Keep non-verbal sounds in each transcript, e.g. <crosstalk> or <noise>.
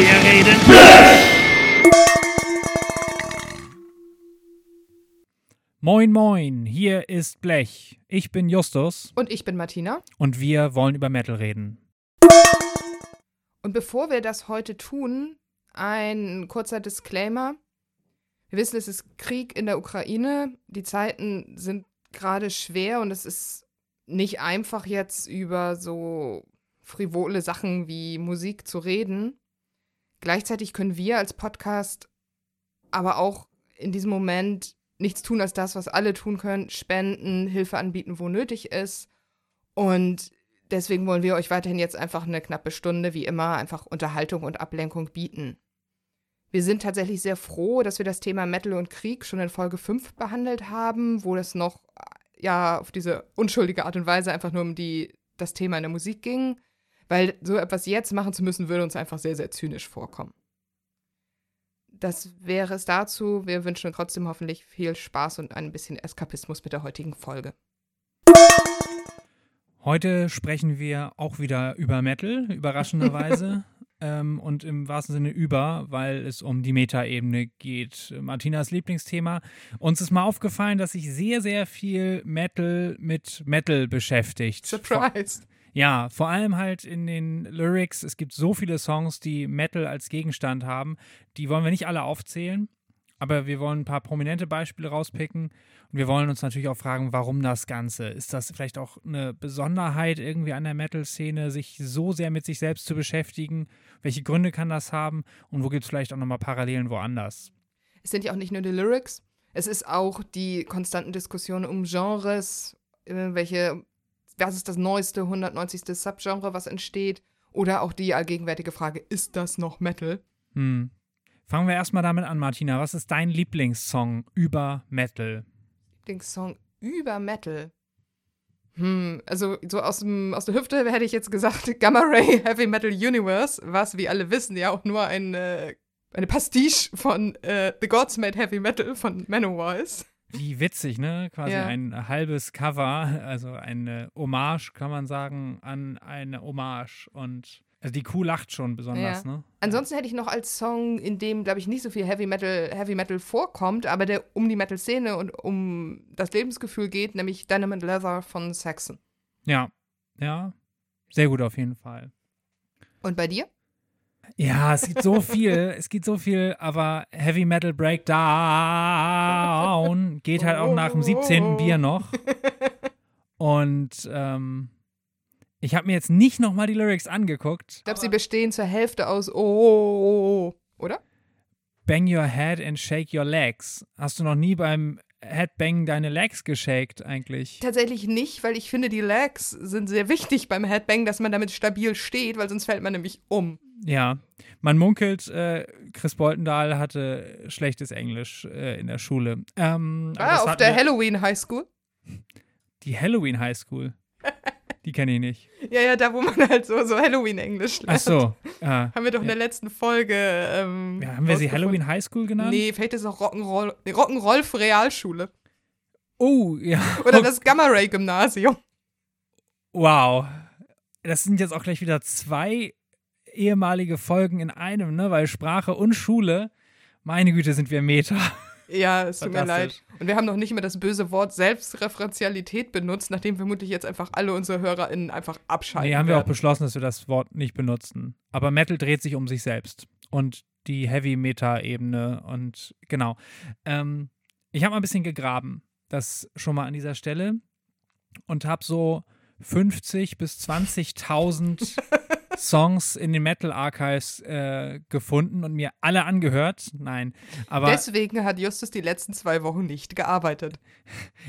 Wir reden Moin, moin, hier ist Blech. Ich bin Justus. Und ich bin Martina. Und wir wollen über Metal reden. Und bevor wir das heute tun, ein kurzer Disclaimer. Wir wissen, es ist Krieg in der Ukraine. Die Zeiten sind gerade schwer und es ist nicht einfach jetzt über so frivole Sachen wie Musik zu reden. Gleichzeitig können wir als Podcast aber auch in diesem Moment nichts tun als das, was alle tun können, spenden, Hilfe anbieten, wo nötig ist. Und deswegen wollen wir euch weiterhin jetzt einfach eine knappe Stunde, wie immer, einfach Unterhaltung und Ablenkung bieten. Wir sind tatsächlich sehr froh, dass wir das Thema Metal und Krieg schon in Folge 5 behandelt haben, wo es noch ja auf diese unschuldige Art und Weise einfach nur um die, das Thema in der Musik ging, weil so etwas jetzt machen zu müssen, würde uns einfach sehr, sehr zynisch vorkommen. Das wäre es dazu. Wir wünschen trotzdem hoffentlich viel Spaß und ein bisschen Eskapismus mit der heutigen Folge. Heute sprechen wir auch wieder über Metal, überraschenderweise. <laughs> ähm, und im wahrsten Sinne über, weil es um die Metaebene geht. Martinas Lieblingsthema. Uns ist mal aufgefallen, dass sich sehr, sehr viel Metal mit Metal beschäftigt. Surprise! Ja, vor allem halt in den Lyrics. Es gibt so viele Songs, die Metal als Gegenstand haben. Die wollen wir nicht alle aufzählen, aber wir wollen ein paar prominente Beispiele rauspicken. Und wir wollen uns natürlich auch fragen, warum das Ganze? Ist das vielleicht auch eine Besonderheit irgendwie an der Metal-Szene, sich so sehr mit sich selbst zu beschäftigen? Welche Gründe kann das haben? Und wo gibt es vielleicht auch nochmal Parallelen woanders? Es sind ja auch nicht nur die Lyrics, es ist auch die konstanten Diskussionen um Genres, äh, welche was ist das neueste 190. Subgenre, was entsteht? Oder auch die allgegenwärtige Frage, ist das noch Metal? Hm. Fangen wir erstmal damit an, Martina. Was ist dein Lieblingssong über Metal? Lieblingssong über Metal? Hm, also so aus, dem, aus der Hüfte hätte ich jetzt gesagt <laughs> Gamma Ray Heavy Metal Universe, was, wie alle wissen, ja auch nur ein, äh, eine Pastiche von äh, The Gods Made Heavy Metal von Manowar ist. Wie witzig, ne? Quasi ja. ein halbes Cover, also eine Hommage, kann man sagen, an eine Hommage. Und also die Kuh lacht schon besonders, ja. ne? Ansonsten hätte ich noch als Song, in dem, glaube ich, nicht so viel Heavy Metal, Heavy Metal vorkommt, aber der um die Metal-Szene und um das Lebensgefühl geht, nämlich Dynamite Leather von Saxon. Ja, ja. Sehr gut auf jeden Fall. Und bei dir? Ja, es gibt so viel, es gibt so viel, aber Heavy Metal Breakdown geht halt auch nach dem 17. Bier noch. Und ähm, ich habe mir jetzt nicht nochmal die Lyrics angeguckt. Ich glaube, sie bestehen zur Hälfte aus Oh, oder? Bang your head and shake your legs. Hast du noch nie beim Headbang deine Legs geshakt eigentlich? Tatsächlich nicht, weil ich finde, die Legs sind sehr wichtig beim Headbang, dass man damit stabil steht, weil sonst fällt man nämlich um. Ja, man munkelt, äh, Chris Boltendahl hatte schlechtes Englisch äh, in der Schule. Ähm, ah, auf der Halloween High School? Die Halloween High School? <laughs> Die kenne ich nicht. Ja, ja, da wo man halt so, so Halloween-Englisch lernt. Ach so. <laughs> Ah, haben wir doch in der letzten Folge. Ähm, ja, haben wir sie Halloween High School genannt? Nee, vielleicht ist es auch Rock'n'Roll Rock'n'Roll für Realschule. Oh, ja. <laughs> Oder <laughs> das Gamma Ray Gymnasium. Wow. Das sind jetzt auch gleich wieder zwei ehemalige Folgen in einem, ne? Weil Sprache und Schule, meine Güte, sind wir Meta. Ja, es tut mir leid. Und wir haben noch nicht mehr das böse Wort Selbstreferenzialität benutzt, nachdem vermutlich jetzt einfach alle unsere HörerInnen einfach abschalten. Nee, haben werden. wir auch beschlossen, dass wir das Wort nicht benutzen. Aber Metal dreht sich um sich selbst. Und die Heavy-Meta-Ebene und genau. Ähm, ich habe mal ein bisschen gegraben, das schon mal an dieser Stelle. Und habe so 50 bis 20.000 <laughs> Songs in den Metal Archives äh, gefunden und mir alle angehört. Nein, aber. Deswegen hat Justus die letzten zwei Wochen nicht gearbeitet.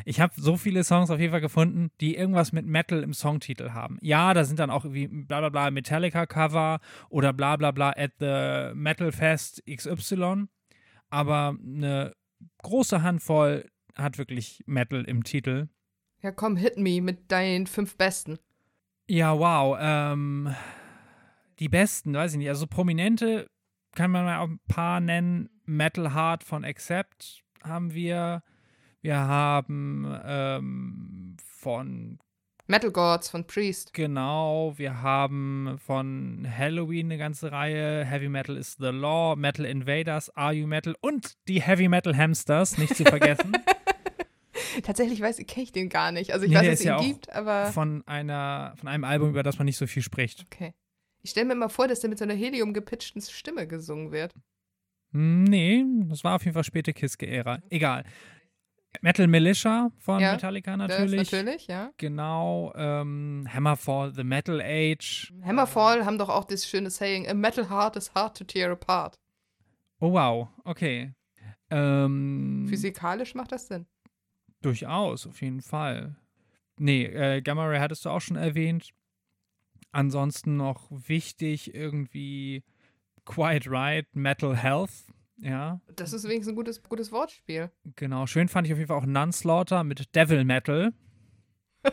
Ich habe so viele Songs auf jeden Fall gefunden, die irgendwas mit Metal im Songtitel haben. Ja, da sind dann auch wie bla bla bla Metallica Cover oder bla bla bla at the Metal Fest XY. Aber eine große Handvoll hat wirklich Metal im Titel. Ja, komm, hit me mit deinen fünf besten. Ja, wow. Ähm, die besten, weiß ich nicht. Also prominente kann man mal auch ein paar nennen. Metal Heart von Accept haben wir. Wir haben ähm, von Metal Gods von Priest. Genau, wir haben von Halloween eine ganze Reihe. Heavy Metal is the Law, Metal Invaders, Are You Metal und die Heavy Metal Hamsters, nicht zu vergessen. <laughs> Tatsächlich weiß ich, kenne ich den gar nicht. Also ich Nee, weiß, dass es ihn ja gibt, aber. von, einer, von einem Album, über das man nicht so viel spricht. Okay. Ich stelle mir immer vor, dass der mit so einer helium-gepitchten Stimme gesungen wird. Nee, das war auf jeden Fall späte Kiske-Ära. Egal. Metal Militia von Ja, Metallica Das natürlich. natürlich, ja. Genau. Ähm, Hammerfall, The Metal Age. Hammerfall haben doch auch das schöne Saying: A metal heart is hard to tear apart. Oh, wow. Okay. Ähm, Physikalisch macht das Sinn. Durchaus, auf jeden Fall. Nee, äh, Gamma Ray hattest du auch schon erwähnt. Ansonsten noch wichtig irgendwie Quiet Right, Metal Health. Ja, Das ist wenigstens ein gutes, gutes Wortspiel. genau. Schön fand ich auf jeden Fall auch Nunslaughter mit Devil Metal. <laughs>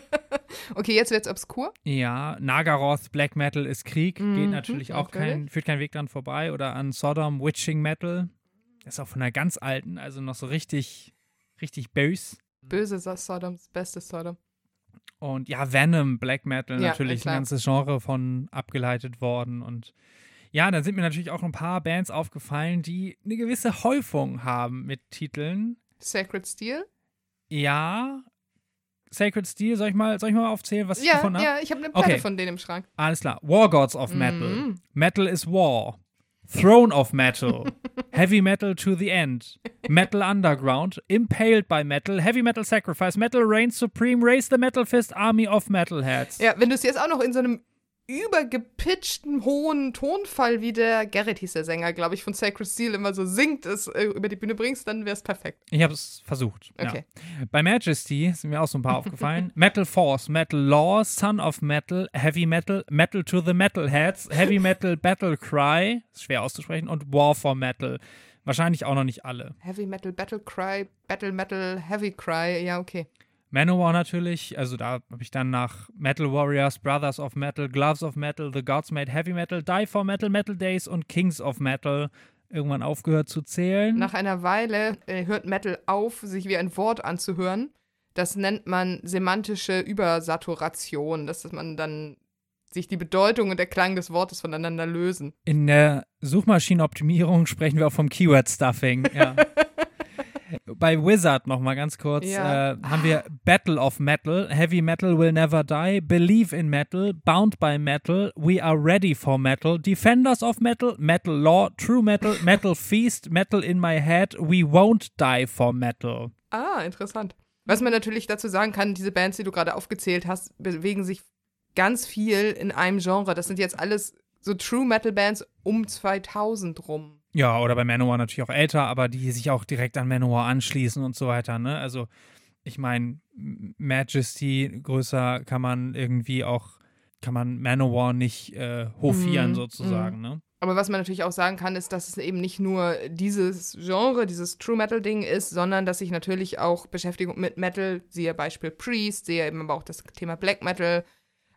Okay, jetzt wird's obskur. Ja, Nagaroth, Black Metal ist Krieg. Mhm, Geht natürlich auch kein, natürlich. führt kein Weg dran vorbei. Oder an Sodom, Witching Metal. Ist auch von der ganz alten, also noch so richtig, richtig bös. Böse Sa- Sodoms, beste Sodom. Und ja, Venom, Black Metal, Ja, natürlich klar. ein ganzes Genre von abgeleitet worden. Und ja, dann sind mir natürlich auch ein paar Bands aufgefallen, die eine gewisse Häufung haben mit Titeln. Sacred Steel? Ja, Sacred Steel, soll ich mal, soll ich mal aufzählen, was ich Ja, gefunden habe? ja, ich habe eine Platte Okay. von denen im Schrank. Alles klar. War Gods of Metal. Mhm. Metal is War. Throne of Metal. <laughs> Heavy Metal to the End. Metal Underground. Impaled by Metal. Heavy Metal Sacrifice. Metal Reigns Supreme. Raise the Metal Fist. Army of Metalheads. Ja, wenn du es jetzt auch noch in so einem übergepitchten, hohen Tonfall, wie der Gerrit hieß der Sänger, glaube ich, von Sacred Steel immer so singt, es äh, über die Bühne bringst, dann wäre es perfekt. Ich habe es versucht. Okay. Ja. Bei Majesty sind mir auch so ein paar aufgefallen. <laughs> Metal Force, Metal Law, Son of Metal, Heavy Metal, Metal to the Metalheads, Heavy <laughs> Metal Battle Cry, ist schwer auszusprechen, und War for Metal. Wahrscheinlich auch noch nicht alle. Heavy Metal, Battle Cry, Battle Metal, Heavy Cry, ja, okay. Manowar natürlich, also da habe ich dann nach Metal Warriors, Brothers of Metal, Gloves of Metal, The Gods Made Heavy Metal, Die for Metal, Metal Days und Kings of Metal irgendwann aufgehört zu zählen. Nach einer Weile äh, hört Metal auf, sich wie ein Wort anzuhören. Das nennt man semantische Übersaturation, dass man dann sich die Bedeutung und der Klang des Wortes voneinander lösen. In der Suchmaschinenoptimierung sprechen wir auch vom Keyword-Stuffing. Ja. <laughs> Bei Wizard noch mal ganz kurz Ja. äh, haben wir Battle of Metal, Heavy Metal Will Never Die, Believe in Metal, Bound by Metal, We Are Ready for Metal, Defenders of Metal, Metal Law, True Metal, Metal Feast, Metal in My Head, We Won't Die for Metal. Ah, interessant. Was man natürlich dazu sagen kann, diese Bands, die du gerade aufgezählt hast, bewegen sich ganz viel in einem Genre. Das sind jetzt alles so True Metal Bands um 2000 rum. Ja, oder bei Manowar natürlich auch älter, aber die sich auch direkt an Manowar anschließen und so weiter, ne? Also, ich meine, Majesty größer kann man irgendwie auch, kann man Manowar nicht äh, hofieren Mhm, sozusagen, ne? Aber was man natürlich auch sagen kann, ist, dass es eben nicht nur dieses Genre, dieses True Metal Ding ist, sondern dass sich natürlich auch Beschäftigung mit Metal, siehe Beispiel Priest, sehe eben aber auch das Thema Black Metal,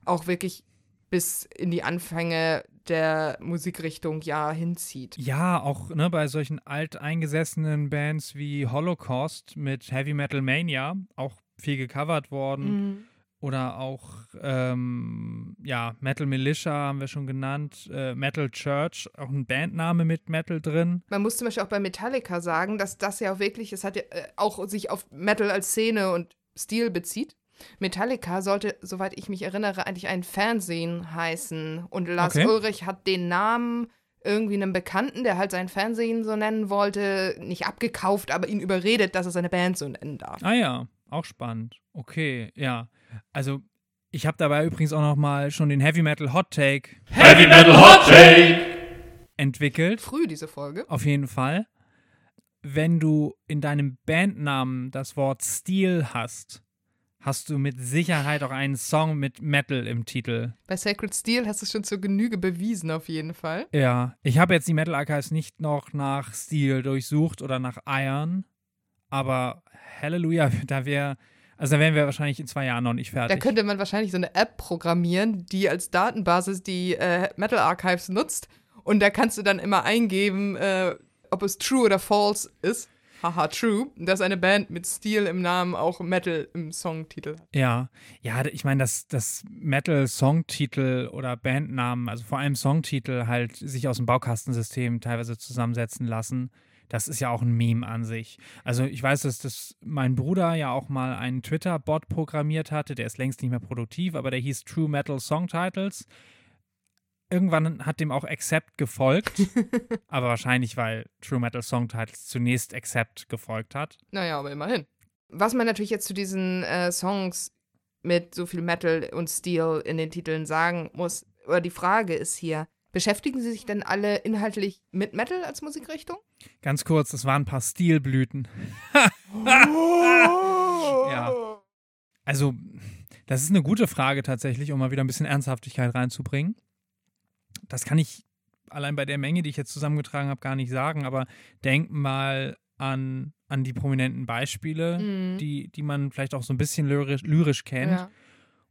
auch wirklich bis in die Anfänge der Musikrichtung ja hinzieht. Ja, auch ne, bei solchen alteingesessenen Bands wie Holocaust mit Heavy Metal Mania auch viel gecovert worden. Mhm. Oder auch, ähm, ja, Metal Militia haben wir schon genannt. Äh, Metal Church, auch ein Bandname mit Metal drin. Man muss zum Beispiel auch bei Metallica sagen, dass das ja auch wirklich, es hat ja äh, auch sich auf Metal als Szene und Stil bezieht. Metallica sollte, soweit ich mich erinnere, eigentlich ein Fernsehen heißen. Und Lars Okay. Ulrich hat den Namen irgendwie einem Bekannten, der halt sein Fernsehen so nennen wollte, nicht abgekauft, aber ihn überredet, dass er seine Band so nennen darf. Ah ja, auch spannend. Okay, ja. Also ich habe dabei übrigens auch noch mal schon den Heavy Metal Hot Take Heavy Metal Hot Take. entwickelt. Früh diese Folge. Auf jeden Fall. Wenn du in deinem Bandnamen das Wort Stil hast, hast du mit Sicherheit auch einen Song mit Metal im Titel. Bei Sacred Steel hast du es schon zur Genüge bewiesen, auf jeden Fall. Ja, ich habe jetzt die Metal Archives nicht noch nach Stil durchsucht oder nach Iron, aber Halleluja, <laughs> da wäre, also da wären wir wahrscheinlich in zwei Jahren noch nicht Da fertig. könnte man wahrscheinlich so eine App programmieren, die als Datenbasis die äh, Metal Archives nutzt. Und da kannst du dann immer eingeben, äh, ob es true oder false ist. Haha, true, dass eine Band mit Steel im Namen auch Metal im Songtitel hat. Ja, ja, ich meine, dass das Metal-Songtitel oder Bandnamen, also vor allem Songtitel, halt sich aus dem Baukastensystem teilweise zusammensetzen lassen. Das ist ja auch ein Meme an sich. Also ich weiß, dass das mein Bruder ja auch mal einen Twitter-Bot programmiert hatte, der ist längst nicht mehr produktiv, aber der hieß True Metal Song Titles irgendwann hat dem auch Accept gefolgt, <laughs> aber wahrscheinlich, weil True Metal Song Titles zunächst Accept gefolgt hat. Naja, aber immerhin. Was man natürlich jetzt zu diesen äh, Songs mit so viel Metal und Steel in den Titeln sagen muss, oder die Frage ist hier, beschäftigen sie sich denn alle inhaltlich mit Metal als Musikrichtung? Ganz kurz, es waren ein paar Stilblüten. <laughs> ja. Also, das ist eine gute Frage tatsächlich, um mal wieder ein bisschen Ernsthaftigkeit reinzubringen das kann ich allein bei der Menge, die ich jetzt zusammengetragen habe, gar nicht sagen, aber denk mal an, an die prominenten Beispiele, mhm. die, die man vielleicht auch so ein bisschen lyrisch, lyrisch kennt. Ja.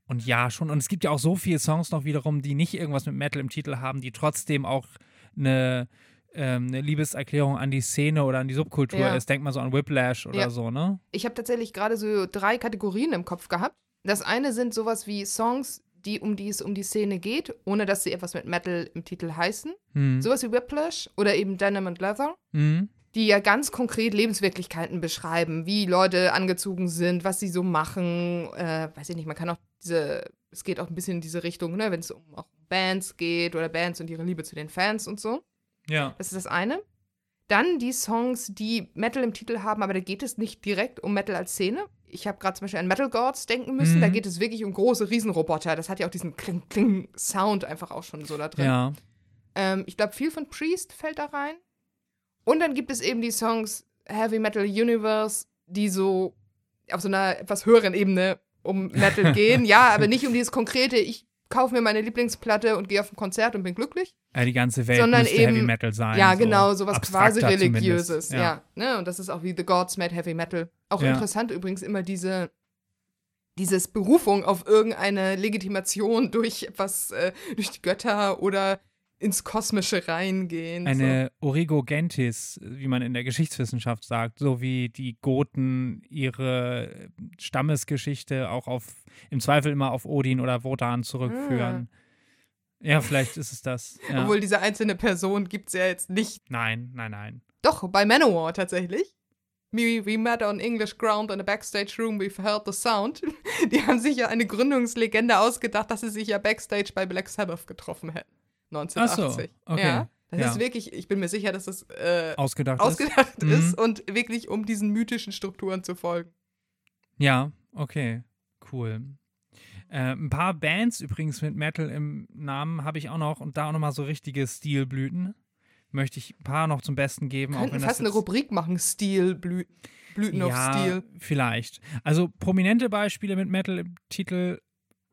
Und ja, schon. Und es gibt ja auch so viele Songs noch wiederum, die nicht irgendwas mit Metal im Titel haben, die trotzdem auch eine, ähm, eine Liebeserklärung an die Szene oder an die Subkultur ja. ist. Denk mal so an Whiplash oder ja. so, ne? Ich habe tatsächlich gerade so drei Kategorien im Kopf gehabt. Das eine sind sowas wie Songs, die, um die es um die Szene geht, ohne dass sie etwas mit Metal im Titel heißen. Mhm. Sowas wie Whiplash oder eben Denim and Leather. Mhm. Die ja ganz konkret Lebenswirklichkeiten beschreiben, wie Leute angezogen sind, was sie so machen. Äh, weiß ich nicht, man kann auch diese, es geht auch ein bisschen in diese Richtung, ne, wenn es um auch Bands geht oder Bands und ihre Liebe zu den Fans und so. Ja. Das ist das eine. Dann die Songs, die Metal im Titel haben, aber da geht es nicht direkt um Metal als Szene, ich habe gerade zum Beispiel an Metal Gods denken müssen. Mhm. Da geht es wirklich um große Riesenroboter. Das hat ja auch diesen Kling-Kling-Sound einfach auch schon so da drin. Ja. Ähm, ich glaube, viel von Priest fällt da rein. Und dann gibt es eben die Songs Heavy Metal Universe, die so auf so einer etwas höheren Ebene um Metal <laughs> gehen. ja, aber nicht um dieses konkrete, ich kaufe mir meine Lieblingsplatte und gehe auf ein Konzert und bin glücklich. Ja, die ganze Welt sondern müsste eben, Heavy Metal sein. Ja, genau, sowas quasi religiöses. Ja. ja. ne? Und das ist auch wie The Gods Made Heavy Metal. Auch ja. interessant übrigens immer diese dieses Berufung auf irgendeine Legitimation durch etwas, äh, durch die Götter oder ins Kosmische reingehen. Eine so. Origogentis, wie man in der Geschichtswissenschaft sagt, so wie die Goten ihre Stammesgeschichte auch auf, im Zweifel immer auf Odin oder Wotan zurückführen. Ah. Ja, vielleicht ist es das. Ja. Obwohl diese einzelne Person gibt es ja jetzt nicht. Nein, nein, nein. Doch, bei Manowar tatsächlich. We, we met on English ground in a backstage room, we've heard the sound. <laughs> Die haben sich ja eine Gründungslegende ausgedacht, dass sie sich ja backstage bei Black Sabbath getroffen hätten. 1980. Ach so, okay. Ja, das ja. ist wirklich, ich bin mir sicher, dass das äh, ausgedacht, ausgedacht ist, ist mhm. und wirklich um diesen mythischen Strukturen zu folgen. Ja, okay, cool. Äh, ein paar Bands übrigens mit Metal im Namen habe ich auch noch und da auch nochmal so richtige Stilblüten. Möchte ich ein paar noch zum Besten geben. Könnten auch wenn fast eine Rubrik machen, Stilblüten. Blüten ja, auf Stil. Vielleicht. Also prominente Beispiele mit Metal im Titel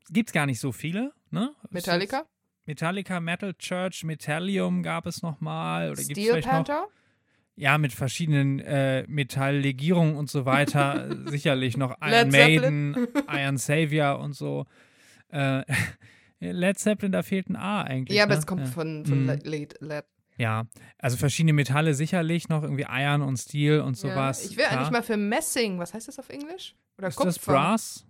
gibt es gar nicht so viele. Ne? Metallica? Metallica, Metal Church, Metallium gab es nochmal. Oder Steel Panther? Noch? Ja, mit verschiedenen äh, Metalllegierungen und so weiter. <laughs> Sicherlich noch Iron Maiden, Iron Savior und so. Äh, <laughs> Led Zeppelin, da fehlt ein A eigentlich. Ja, aber ne? es kommt ja. von, von mhm. Led, Led. Ja, also verschiedene Metalle sicherlich noch, irgendwie Iron und Steel und sowas. Ja, ich will eigentlich mal für Messing, was heißt das auf Englisch? Oder Ist Kupfer? das Brass?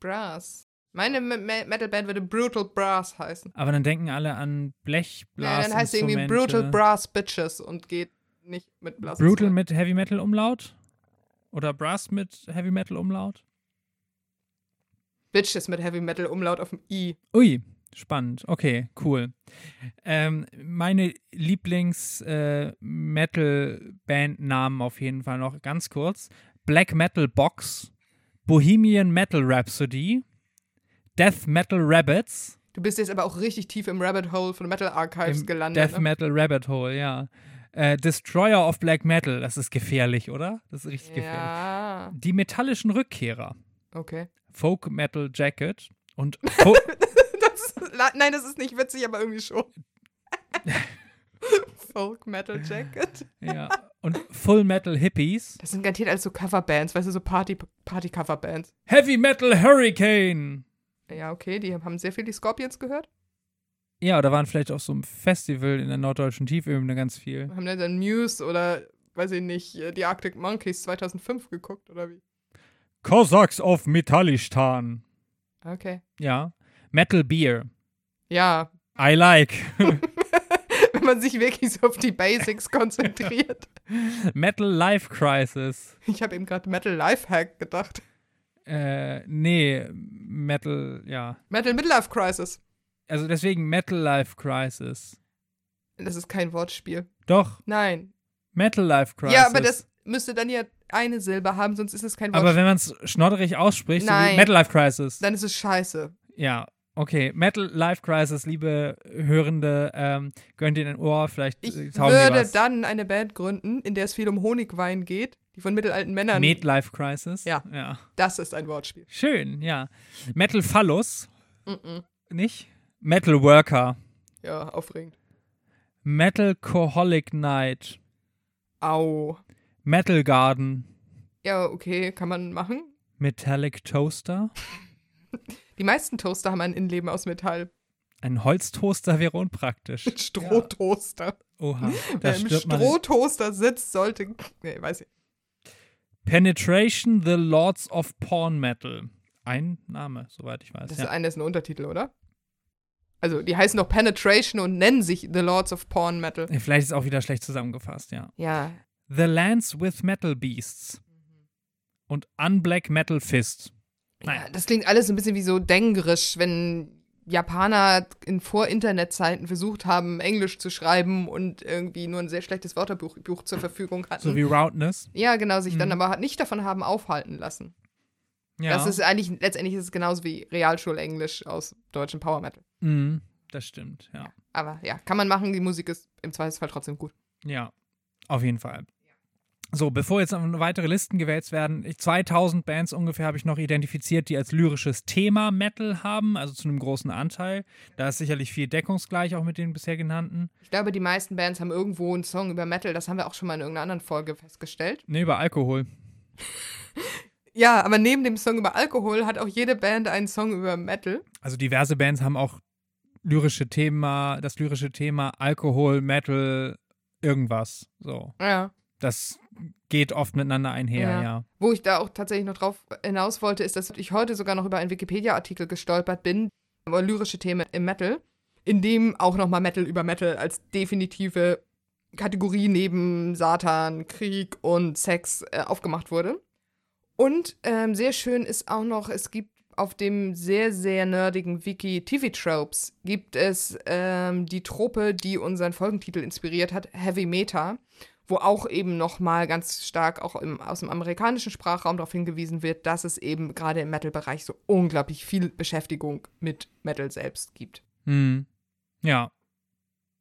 Brass. Meine Metalband würde Brutal Brass heißen. Aber dann denken alle an Blechblas. Ja, dann heißt es irgendwie Brutal Brass Bitches und geht nicht mit Blas. Brutal mit Heavy Metal Umlaut? Oder Brass mit Heavy Metal Umlaut? Bitches mit Heavy Metal Umlaut auf dem I. Ui, spannend. Okay, cool. Ähm, meine Lieblings-Metal-Band-Namen äh, auf jeden Fall noch ganz kurz: Black Metal Box, Bohemian Metal Rhapsody, Death Metal Rabbits. Du bist jetzt aber auch richtig tief im Rabbit Hole von Metal Archives Im gelandet. Death ne? Metal Rabbit Hole, ja. Äh, Destroyer of Black Metal, das ist gefährlich, oder? Das ist richtig ja. gefährlich. Die metallischen Rückkehrer. Okay. Folk Metal Jacket und. <laughs> Fo das, nein, das ist nicht witzig, aber irgendwie schon. <laughs> Folk Metal Jacket. ja. Und Full Metal Hippies. Das sind garantiert alles so Coverbands, weißt du, so Party-Coverbands. Party Heavy Metal Hurricane. Ja, okay, die haben sehr viel die Scorpions gehört. Ja, oder waren vielleicht auf so einem Festival in der norddeutschen Tiefebene ganz viel. Haben dann Muse oder weiß ich nicht, äh, die Arctic Monkeys 2005 geguckt oder wie? Cossacks of Metallistan. Okay. Ja. Metal Beer. Ja, I like. <laughs> <laughs> wenn man sich wirklich so auf die Basics konzentriert. Metal Life Crisis. Ich habe eben gerade Metal Lifehack gedacht. Äh, nee, Metal, ja. Metal Midlife Crisis. Also deswegen Metal Life Crisis. Das ist kein Wortspiel. Doch, Nein. Metal Life Crisis. Ja, aber das müsste dann ja eine Silbe haben, sonst ist es kein Aber Wortspiel. wenn man es schnodderig ausspricht, so Nein. Metal Life Crisis. dann ist es scheiße. Ja, okay. Metal Life Crisis, liebe Hörende, ähm, gönnt ihr ein Ohr, vielleicht Ich würde dann eine Band gründen, in der es viel um Honigwein geht, die von mittelalten Männern. Meat Life Crisis. Ja. ja. Das ist ein Wortspiel. Schön, ja. Metal Phallus, Mhm. nicht? Metal Worker. Ja, aufregend. Metal Coholic Night. Au. Metal Garden. Ja, okay, kann man machen. Metallic Toaster. <laughs> Die meisten Toaster haben ein Innenleben aus Metall. Ein Holztoaster wäre unpraktisch. Strohtoaster. Oha, da Wer im. Strohtoaster sitzt, sollte. Nee, weiß ich. Penetration the Lords of Porn Metal. Ein Name, soweit ich weiß. Das ja. ist einer ist ein Untertitel, oder? Also, die heißen doch Penetration und nennen sich The Lords of Porn Metal. Vielleicht ist es auch wieder schlecht zusammengefasst, ja. Ja. The Lands with Metal Beasts. Und Unblack Metal Fist. Naja. ja. Das klingt alles so ein bisschen wie so dengerisch, wenn Japaner in Vor-Internet-Zeiten versucht haben, Englisch zu schreiben und irgendwie nur ein sehr schlechtes Wörterbuch Buch zur Verfügung hatten. So wie Roundness. ja, genau, sich dann Mhm. aber nicht davon haben aufhalten lassen. Ja. Das ist eigentlich, letztendlich ist es genauso wie Realschulenglisch aus deutschem Power Metal. Mhm, das stimmt, ja. Aber ja, kann man machen, die Musik ist im Zweifelsfall trotzdem gut. Ja, auf jeden Fall. So, bevor jetzt weitere Listen gewählt werden, ich- 2000 Bands ungefähr habe ich noch identifiziert, die als lyrisches Thema Metal haben, also zu einem großen Anteil. Da ist sicherlich viel deckungsgleich auch mit den bisher genannten. Ich glaube, die meisten Bands haben irgendwo einen Song über Metal, das haben wir auch schon mal in irgendeiner anderen Folge festgestellt. Ne, über Alkohol. <laughs> Ja, aber neben dem Song über Alkohol hat auch jede Band einen Song über Metal. Also diverse Bands haben auch lyrische Thema, das lyrische Thema Alkohol, Metal, irgendwas. So. Ja. Das geht oft miteinander einher, Ja. ja. Wo ich da auch tatsächlich noch drauf hinaus wollte, ist, dass ich heute sogar noch über einen Wikipedia-Artikel gestolpert bin, über lyrische Themen im Metal, in dem auch nochmal Metal über Metal als definitive Kategorie neben Satan, Krieg und Sex äh, aufgemacht wurde. Und ähm, sehr schön ist auch noch, es gibt auf dem sehr, sehr nerdigen Wiki TV Tropes gibt es ähm, die Trope, die unseren Folgentitel inspiriert hat, Heavy Meta, wo auch eben nochmal ganz stark auch im, aus dem amerikanischen Sprachraum darauf hingewiesen wird, dass es eben gerade im Metal-Bereich so unglaublich viel Beschäftigung mit Metal selbst gibt. Hm. Ja.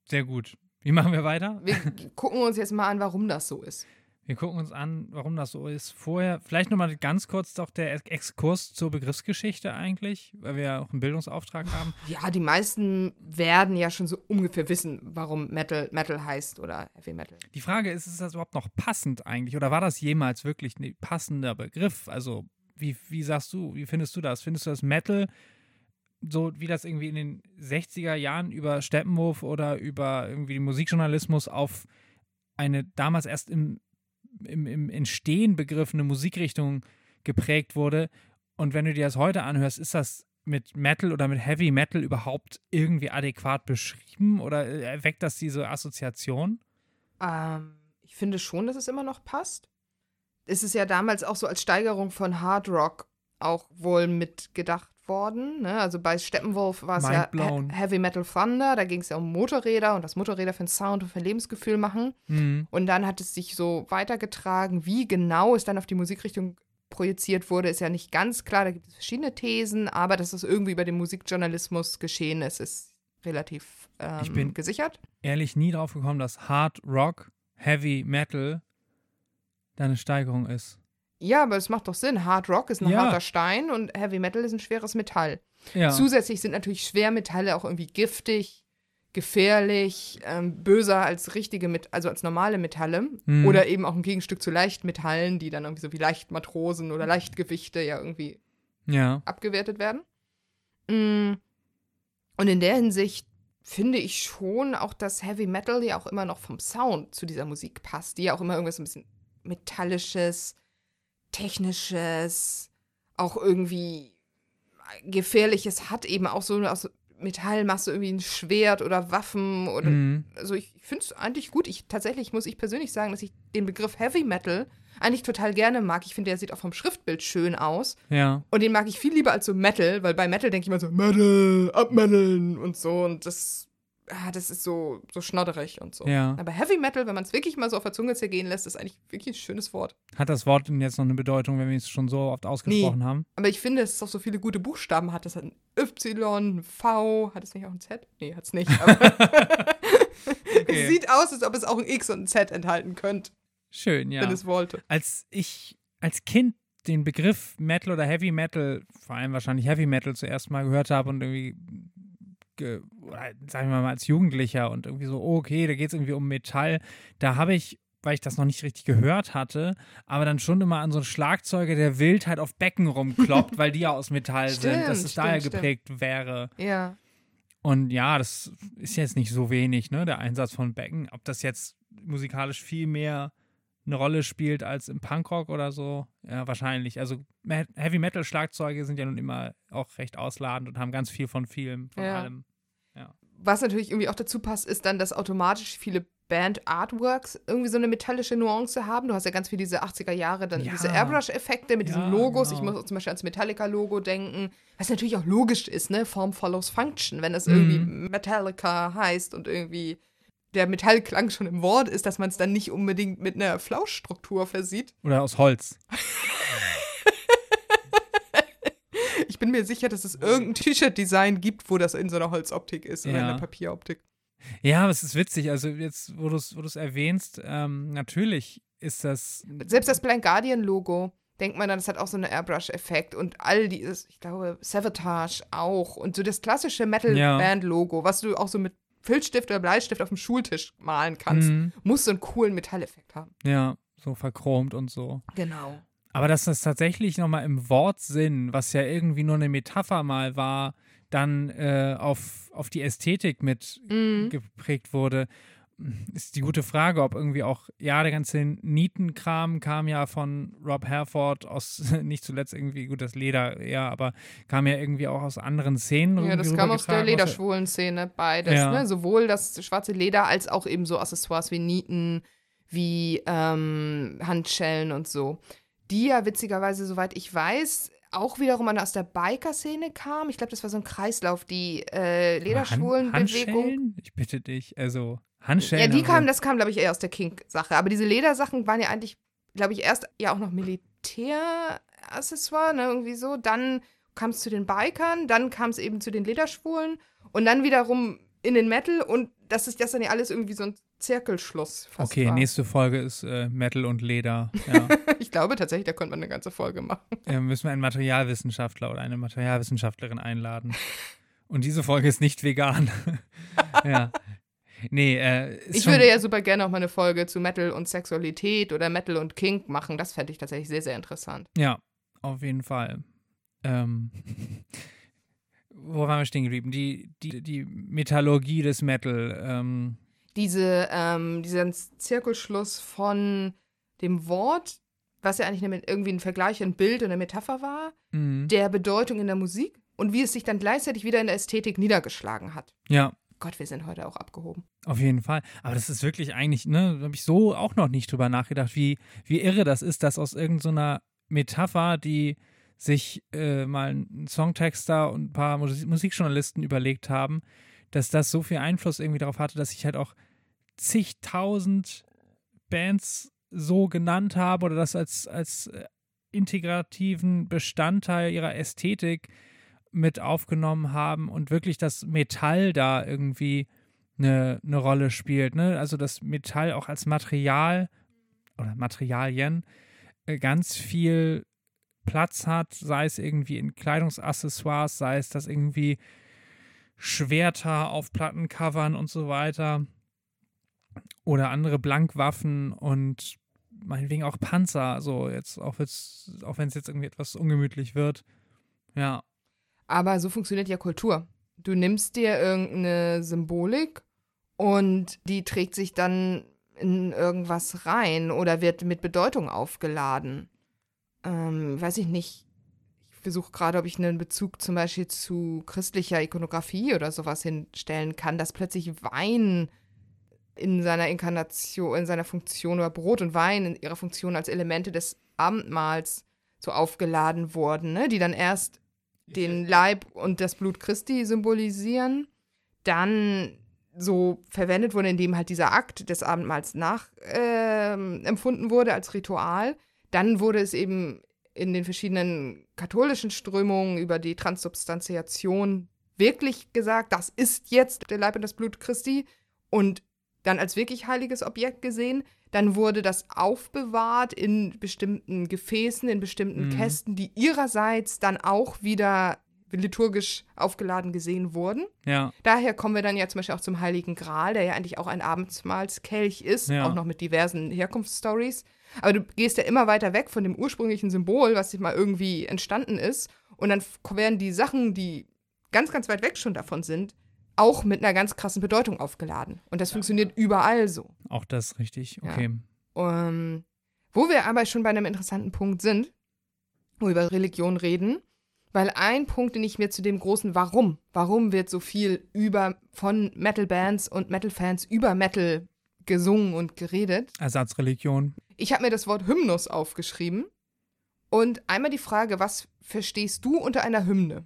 Sehr gut. Wie machen wir weiter? Wir <laughs> gucken uns jetzt mal an, warum das so ist. Wir gucken uns an, warum das so ist. Vorher, vielleicht nochmal ganz kurz doch der Ex- Exkurs zur Begriffsgeschichte eigentlich, weil wir ja auch einen Bildungsauftrag haben. Ja, die meisten werden ja schon so ungefähr wissen, warum Metal Metal heißt oder Heavy Metal. Die Frage ist, ist das überhaupt noch passend eigentlich? Oder war das jemals wirklich ein passender Begriff? Also, wie, wie sagst du, wie findest du das? Findest du das Metal, so wie das irgendwie in den 60er Jahren über Steppenwolf oder über irgendwie den Musikjournalismus auf eine damals erst im, im, im Entstehen begriffene Musikrichtung geprägt wurde? Und wenn du dir das heute anhörst, ist das mit Metal oder mit Heavy Metal überhaupt irgendwie adäquat beschrieben oder äh, erweckt das diese Assoziation? Ähm, ich finde schon, dass es immer noch passt. Es ist ja damals auch so als Steigerung von Hard Rock auch wohl mitgedacht worden. Ne? Also bei Steppenwolf war es ja. He Heavy Metal Thunder, da ging es ja um Motorräder und was Motorräder für einen Sound und für ein Lebensgefühl machen. Mhm. Und dann hat es sich so weitergetragen. Wie genau es dann auf die Musikrichtung projiziert wurde, ist ja nicht ganz klar. Da gibt es verschiedene Thesen, aber dass es irgendwie über den Musikjournalismus geschehen ist, ist relativ ähm, Ich bin- gesichert. ehrlich nie drauf gekommen, dass Hard Rock, Heavy Metal da eine Steigerung ist. Ja, aber es macht doch Sinn. Hard Rock ist ein Ja. harter Stein und Heavy Metal ist ein schweres Metall. Ja. Zusätzlich sind natürlich Schwermetalle auch irgendwie giftig, gefährlich, ähm, böser als richtige, Met also als normale Metalle. Mhm. Oder eben auch ein Gegenstück zu Leichtmetallen, die dann irgendwie so wie Leichtmatrosen oder Leichtgewichte ja irgendwie ja. abgewertet werden. Mm. Und in der Hinsicht finde ich schon auch, dass Heavy Metal ja auch immer noch vom Sound zu dieser Musik passt, die ja auch immer irgendwas ein bisschen metallisches, technisches, auch irgendwie gefährliches hat, eben auch so aus Metall machst du irgendwie ein Schwert oder Waffen oder Mhm. also ich finde es eigentlich gut. Ich tatsächlich muss ich persönlich sagen, dass ich den Begriff Heavy Metal eigentlich total gerne mag. Ich finde, der sieht auch vom Schriftbild schön aus. Ja. Und den mag ich viel lieber als so Metal, weil bei Metal denke ich immer so, Metal, abmetaln und so. Und das, ah, das ist so, so schnodderig und so. Ja. Aber Heavy Metal, wenn man es wirklich mal so auf der Zunge zergehen lässt, ist eigentlich wirklich ein schönes Wort. Hat das Wort denn jetzt noch eine Bedeutung, wenn wir es schon so oft ausgesprochen haben? Aber ich finde, dass es auch so viele gute Buchstaben hat. Das hat ein Y, ein V. Hat es nicht auch ein Z? Nee, hat es nicht. <laughs> <laughs> Okay. es sieht aus, als ob es auch ein X und ein Z enthalten könnte, Schön, ja. wenn es wollte. als ich als Kind den Begriff Metal oder Heavy Metal, vor allem wahrscheinlich Heavy Metal zuerst mal gehört habe und irgendwie, ge, oder sagen wir mal als Jugendlicher und irgendwie so, oh, okay, da geht es irgendwie um Metall, da habe ich, weil ich das noch nicht richtig gehört hatte, aber dann schon immer an so einen Schlagzeuger, der wild halt auf Becken rumkloppt, <laughs> weil die ja aus Metall sind, Stimmt, dass es daher stimmt, geprägt wäre. Ja. Und ja, das ist jetzt nicht so wenig, ne, der Einsatz von Becken. Ob das jetzt musikalisch viel mehr eine Rolle spielt als im Punkrock oder so, ja, wahrscheinlich. Also Heavy Metal Schlagzeuge sind ja nun immer auch recht ausladend und haben ganz viel von vielem, von Ja. allem. Was natürlich irgendwie auch dazu passt, ist dann, dass automatisch viele Band-Artworks irgendwie so eine metallische Nuance haben. Du hast ja ganz viel diese 80er Jahre, dann Ja. diese Airbrush-Effekte mit diesen Ja, Logos. genau. Ich muss zum Beispiel ans Metallica-Logo denken. Was natürlich auch logisch ist, ne? Form follows Function. Wenn es Mhm. irgendwie Metallica heißt und irgendwie der Metallklang schon im Wort ist, dass man es dann nicht unbedingt mit einer Flauschstruktur versieht. Oder aus Holz. <laughs> Ich bin mir sicher, dass es irgendein T-Shirt-Design gibt, wo das in so einer Holzoptik ist oder in Ja. einer Papieroptik. Ja, aber es ist witzig. Also jetzt, wo du es wo du's erwähnst, ähm, natürlich ist das Selbst das Blind Guardian-Logo, denkt man dann, das hat auch so einen Airbrush-Effekt und all dieses, ich glaube, Savatage auch und so das klassische Metal-Band-Logo, was du auch so mit Filzstift oder Bleistift auf dem Schultisch malen kannst, Mhm. muss so einen coolen Metalleffekt haben. ja so verchromt und so. Genau. Aber dass das tatsächlich nochmal im Wortsinn, was ja irgendwie nur eine Metapher mal war, dann äh, auf, auf die Ästhetik mit Mhm. geprägt wurde, ist die gute Frage, ob irgendwie auch, ja, der ganze Nietenkram kam ja von Rob Herford aus, <laughs> nicht zuletzt irgendwie, gut, das Leder, ja, aber kam ja irgendwie auch aus anderen Szenen. Ja, das kam aus der rübergetragen, Lederschwulen-Szene, beides. Ja. Ne? Sowohl das schwarze Leder als auch eben so Accessoires wie Nieten, wie ähm, Handschellen und so. Die ja witzigerweise, soweit ich weiß, auch wiederum aus der Biker-Szene kam. Ich glaube, das war so ein Kreislauf, die äh, Hand- Lederschwulen-Bewegung. Handschellen? Ich bitte dich, also Handschellen. Ja, die kamen, das kam, glaube ich, eher aus der Kink-Sache. Aber diese Ledersachen waren ja eigentlich, glaube ich, erst ja auch noch Militäraccessoire, ne, irgendwie so. Dann kam es zu den Bikern, dann kam es eben zu den Lederschwulen und dann wiederum in den Metal und das ist das dann ja alles irgendwie so ein Zirkelschluss. Okay, war. nächste Folge ist äh, Metal und Leder. Ja. <laughs> Ich glaube tatsächlich, da könnte man eine ganze Folge machen. äh, müssen wir einen Materialwissenschaftler oder eine Materialwissenschaftlerin einladen. Und diese Folge ist nicht vegan. <laughs> ja. Nee, äh, Ich würde ja super gerne auch mal eine Folge zu Metal und Sexualität oder Metal und Kink machen. Das fände ich tatsächlich sehr, sehr interessant. Ja, auf jeden Fall. Ähm, <laughs> wo waren wir stehen geblieben? Die, die, die Metallurgie des Metal. Ähm, diese, ähm, diesen Zirkelschluss von dem Wort, was ja eigentlich eine, irgendwie ein Vergleich, ein Bild und eine Metapher war, mh. der Bedeutung in der Musik und wie es sich dann gleichzeitig wieder in der Ästhetik niedergeschlagen hat. ja, Gott, wir sind heute auch abgehoben. Auf jeden Fall. Aber das ist wirklich eigentlich, ne, habe ich so auch noch nicht drüber nachgedacht, wie, wie irre das ist, dass aus irgendeiner Metapher, die sich äh, mal ein Songtexter und ein paar Musi- Musikjournalisten überlegt haben, dass das so viel Einfluss irgendwie darauf hatte, dass ich halt auch zigtausend Bands so genannt habe oder das als, als äh, integrativen Bestandteil ihrer Ästhetik mit aufgenommen haben und wirklich das Metall da irgendwie eine, eine Rolle spielt. Ne? Also das Metall auch als Material oder Materialien äh, ganz viel Platz hat, sei es irgendwie in Kleidungsaccessoires, sei es das irgendwie Schwerter auf Plattencovern und so weiter oder andere Blankwaffen und meinetwegen auch Panzer, so jetzt auch, auch wenn es jetzt irgendwie etwas ungemütlich wird. Ja, Aber so funktioniert ja Kultur. Du nimmst dir irgendeine Symbolik und die trägt sich dann in irgendwas rein oder wird mit Bedeutung aufgeladen. Ähm, weiß ich nicht. Ich versuche gerade, ob ich einen Bezug zum Beispiel zu christlicher Ikonografie oder sowas hinstellen kann, dass plötzlich Wein in seiner Inkarnation, in seiner Funktion oder Brot und Wein in ihrer Funktion als Elemente des Abendmahls so aufgeladen wurden, ne? die dann erst den Leib und das Blut Christi symbolisieren, dann so verwendet wurde, indem halt dieser Akt des Abendmahls nachempfunden ähm, äh, wurde als Ritual. Dann wurde es eben in den verschiedenen katholischen Strömungen über die Transsubstantiation wirklich gesagt, das ist jetzt der Leib und das Blut Christi und dann als wirklich heiliges Objekt gesehen. Dann wurde das aufbewahrt in bestimmten Gefäßen, in bestimmten mhm. Kästen, die ihrerseits dann auch wieder liturgisch aufgeladen gesehen wurden. Ja. Daher kommen wir dann ja zum Beispiel auch zum Heiligen Gral, der ja eigentlich auch ein Abendsmahlskelch ist, ja. auch noch mit diversen Herkunftsstories. Aber du gehst ja immer weiter weg von dem ursprünglichen Symbol, was sich mal irgendwie entstanden ist. Und dann werden die Sachen, die ganz, ganz weit weg schon davon sind, auch mit einer ganz krassen Bedeutung aufgeladen. Und das funktioniert überall so. Auch das richtig, okay. Ja. Um, wo wir aber schon bei einem interessanten Punkt sind, wo wir über Religion reden, weil ein Punkt, den ich mir zu dem großen Warum, warum wird so viel über von Metal-Bands und Metal-Fans über Metal gesungen und geredet? Ersatzreligion. Ich habe mir das Wort Hymnus aufgeschrieben. Und einmal die Frage, was verstehst du unter einer Hymne?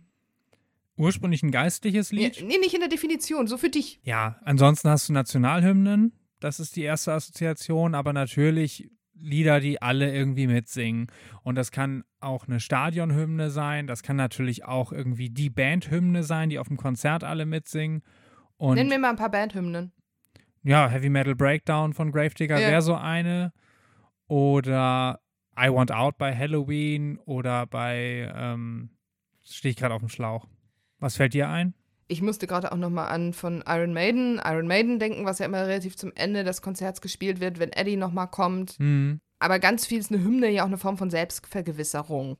Ursprünglich ein geistliches Lied? Ja, nee, nicht in der Definition, so für dich. Ja, ansonsten hast du Nationalhymnen. Das ist die erste Assoziation, aber natürlich Lieder, die alle irgendwie mitsingen. Und das kann auch eine Stadionhymne sein. Das kann natürlich auch irgendwie die Bandhymne sein, die auf dem Konzert alle mitsingen. Und Nenn mir mal ein paar Bandhymnen. Ja, Heavy Metal Breakdown von Gravedigger ja. wäre so eine. Oder I Want Out bei Halloween oder bei, ähm, stehe ich gerade auf dem Schlauch. Was fällt dir ein? Ich musste gerade auch nochmal an von Iron Maiden, Iron Maiden denken, was ja immer relativ zum Ende des Konzerts gespielt wird, wenn Eddie nochmal kommt. Mhm. Aber ganz viel ist eine Hymne ja auch eine Form von Selbstvergewisserung.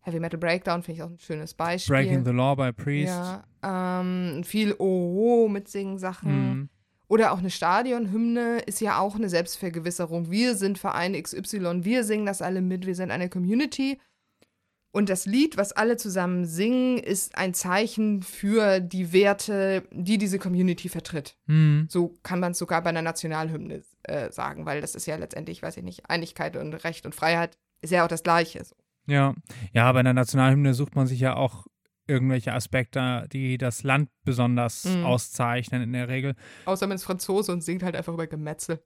Heavy Metal Breakdown finde ich auch ein schönes Beispiel. Breaking the Law by Priest. Ja, ähm, viel Oh, oh mitsingen Sachen. Mhm. Oder auch eine Stadionhymne ist ja auch eine Selbstvergewisserung. Wir sind Verein XY, wir singen das alle mit, wir sind eine Community. Und das Lied, was alle zusammen singen, ist ein Zeichen für die Werte, die diese Community vertritt. Mhm. So kann man es sogar bei einer Nationalhymne äh, sagen, weil das ist ja letztendlich, weiß ich nicht, Einigkeit und Recht und Freiheit ist ja auch das Gleiche. So. Ja, ja, bei einer Nationalhymne sucht man sich ja auch irgendwelche Aspekte, die das Land besonders mhm. auszeichnen in der Regel. Außer man ist Franzose und singt halt einfach über Gemetzel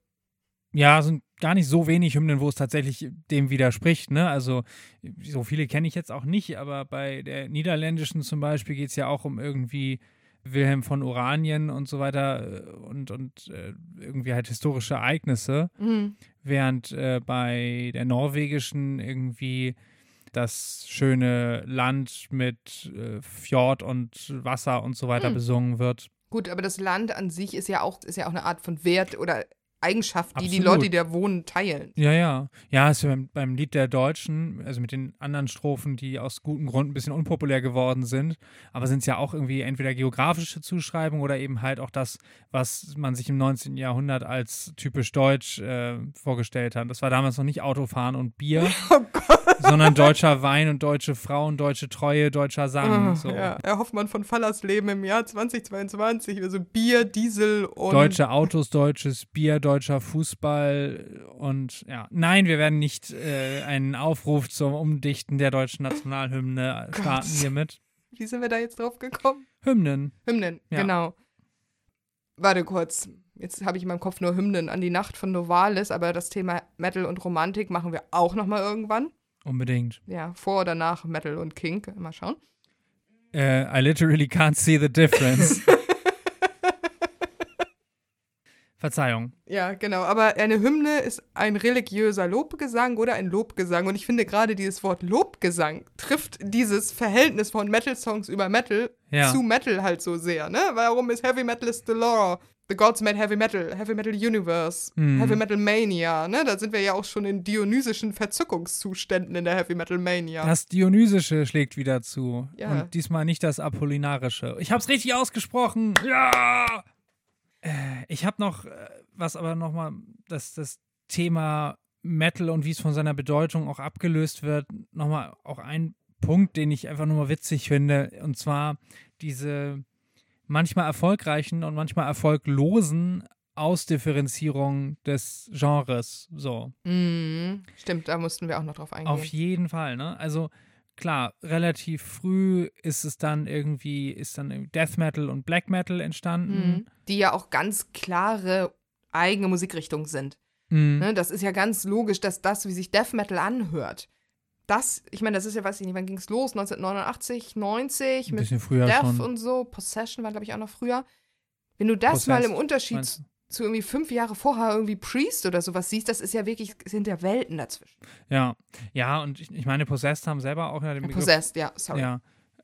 ja, sind gar nicht so wenig Hymnen, wo es tatsächlich dem widerspricht. Ne? Also so viele kenne ich jetzt auch nicht, aber bei der niederländischen zum Beispiel geht es ja auch um irgendwie Wilhelm von Oranien und so weiter äh, und, und äh, irgendwie halt historische Ereignisse. Mhm. Während äh, bei der norwegischen irgendwie das schöne Land mit äh, Fjord und Wasser und so weiter mhm. besungen wird. Gut, aber das Land an sich ist ja auch, ist ja auch eine Art von Wert oder Eigenschaft, die Absolut. die Leute, die da wohnen, teilen. Ja, ja. Ja, ist beim, beim Lied der Deutschen, also mit den anderen Strophen, die aus gutem Grund ein bisschen unpopulär geworden sind, aber sind es ja auch irgendwie entweder geografische Zuschreibungen oder eben halt auch das, was man sich im 19. Jahrhundert als typisch deutsch äh, vorgestellt hat. Das war damals noch nicht Autofahren und Bier, <laughs> oh sondern deutscher Wein und deutsche Frauen, deutsche Treue, deutscher Sang. Oh, so. ja. Herr Hoffmann von Fallersleben im Jahr 2022, also Bier, Diesel und. Deutsche Autos, deutsches Bier, deutscher Fußball und ja, nein, wir werden nicht äh, einen Aufruf zum Umdichten der deutschen Nationalhymne starten hiermit. Wie sind wir da jetzt drauf gekommen? Hymnen. Hymnen, ja. genau. Warte kurz. Jetzt habe ich in meinem Kopf nur Hymnen an die Nacht von Novalis, aber das Thema Metal und Romantik machen wir auch nochmal irgendwann. Unbedingt. Ja, vor oder nach Metal und Kink. Mal schauen. Uh, I literally can't see the difference. <laughs> Verzeihung. Ja, genau. Aber eine Hymne ist ein religiöser Lobgesang oder ein Lobgesang. Und ich finde gerade dieses Wort Lobgesang trifft dieses Verhältnis von Metal-Songs über Metal Ja. zu Metal halt so sehr, ne? Warum ist Heavy Metal is the law? The Gods made Heavy Metal, Heavy Metal Universe, Mhm. Heavy Metal Mania, ne? Da sind wir ja auch schon in dionysischen Verzückungszuständen in der Heavy Metal Mania. Das Dionysische schlägt wieder zu. Ja. Und diesmal nicht das Apollinarische. Ich hab's richtig ausgesprochen. Ja! Äh, ich hab noch äh, was aber nochmal, dass das Thema Metal und wie es von seiner Bedeutung auch abgelöst wird, nochmal auch ein Punkt, den ich einfach nur mal witzig finde. Und zwar diese manchmal erfolgreichen und manchmal erfolglosen Ausdifferenzierung des Genres. So. Mhm. Stimmt, da mussten wir auch noch drauf eingehen. Auf jeden Fall, ne? Also klar, relativ früh ist es dann irgendwie, ist dann Death Metal und Black Metal entstanden. Mhm. Die ja auch ganz klare eigene Musikrichtungen sind. Mhm. Ne? Das ist ja ganz logisch, dass das, wie sich Death Metal anhört, das, ich meine, das ist ja, weiß ich nicht, wann ging es los? 1989, 90 Ein mit bisschen früher Death schon. und so. Possession war, glaube ich, auch noch früher. Wenn du das mal Possessed, im Unterschied? Zu irgendwie fünf Jahre vorher irgendwie Priest oder sowas siehst, das ist ja wirklich, sind ja Welten dazwischen. Ja, ja, und ich, ich meine, Possessed haben selber auch ja den Begriff. Possessed, ja, sorry. Ja,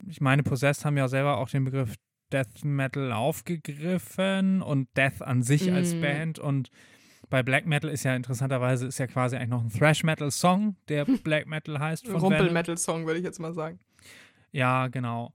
ich meine, Possessed haben ja selber auch den Begriff Death Metal aufgegriffen und Death an sich als Mhm. Band und bei Black Metal ist ja interessanterweise ist ja quasi eigentlich noch ein Thrash Metal Song, der <laughs> Black Metal heißt von Venom. Rumpel-Metal-Song, würde ich jetzt mal sagen. Ja, genau.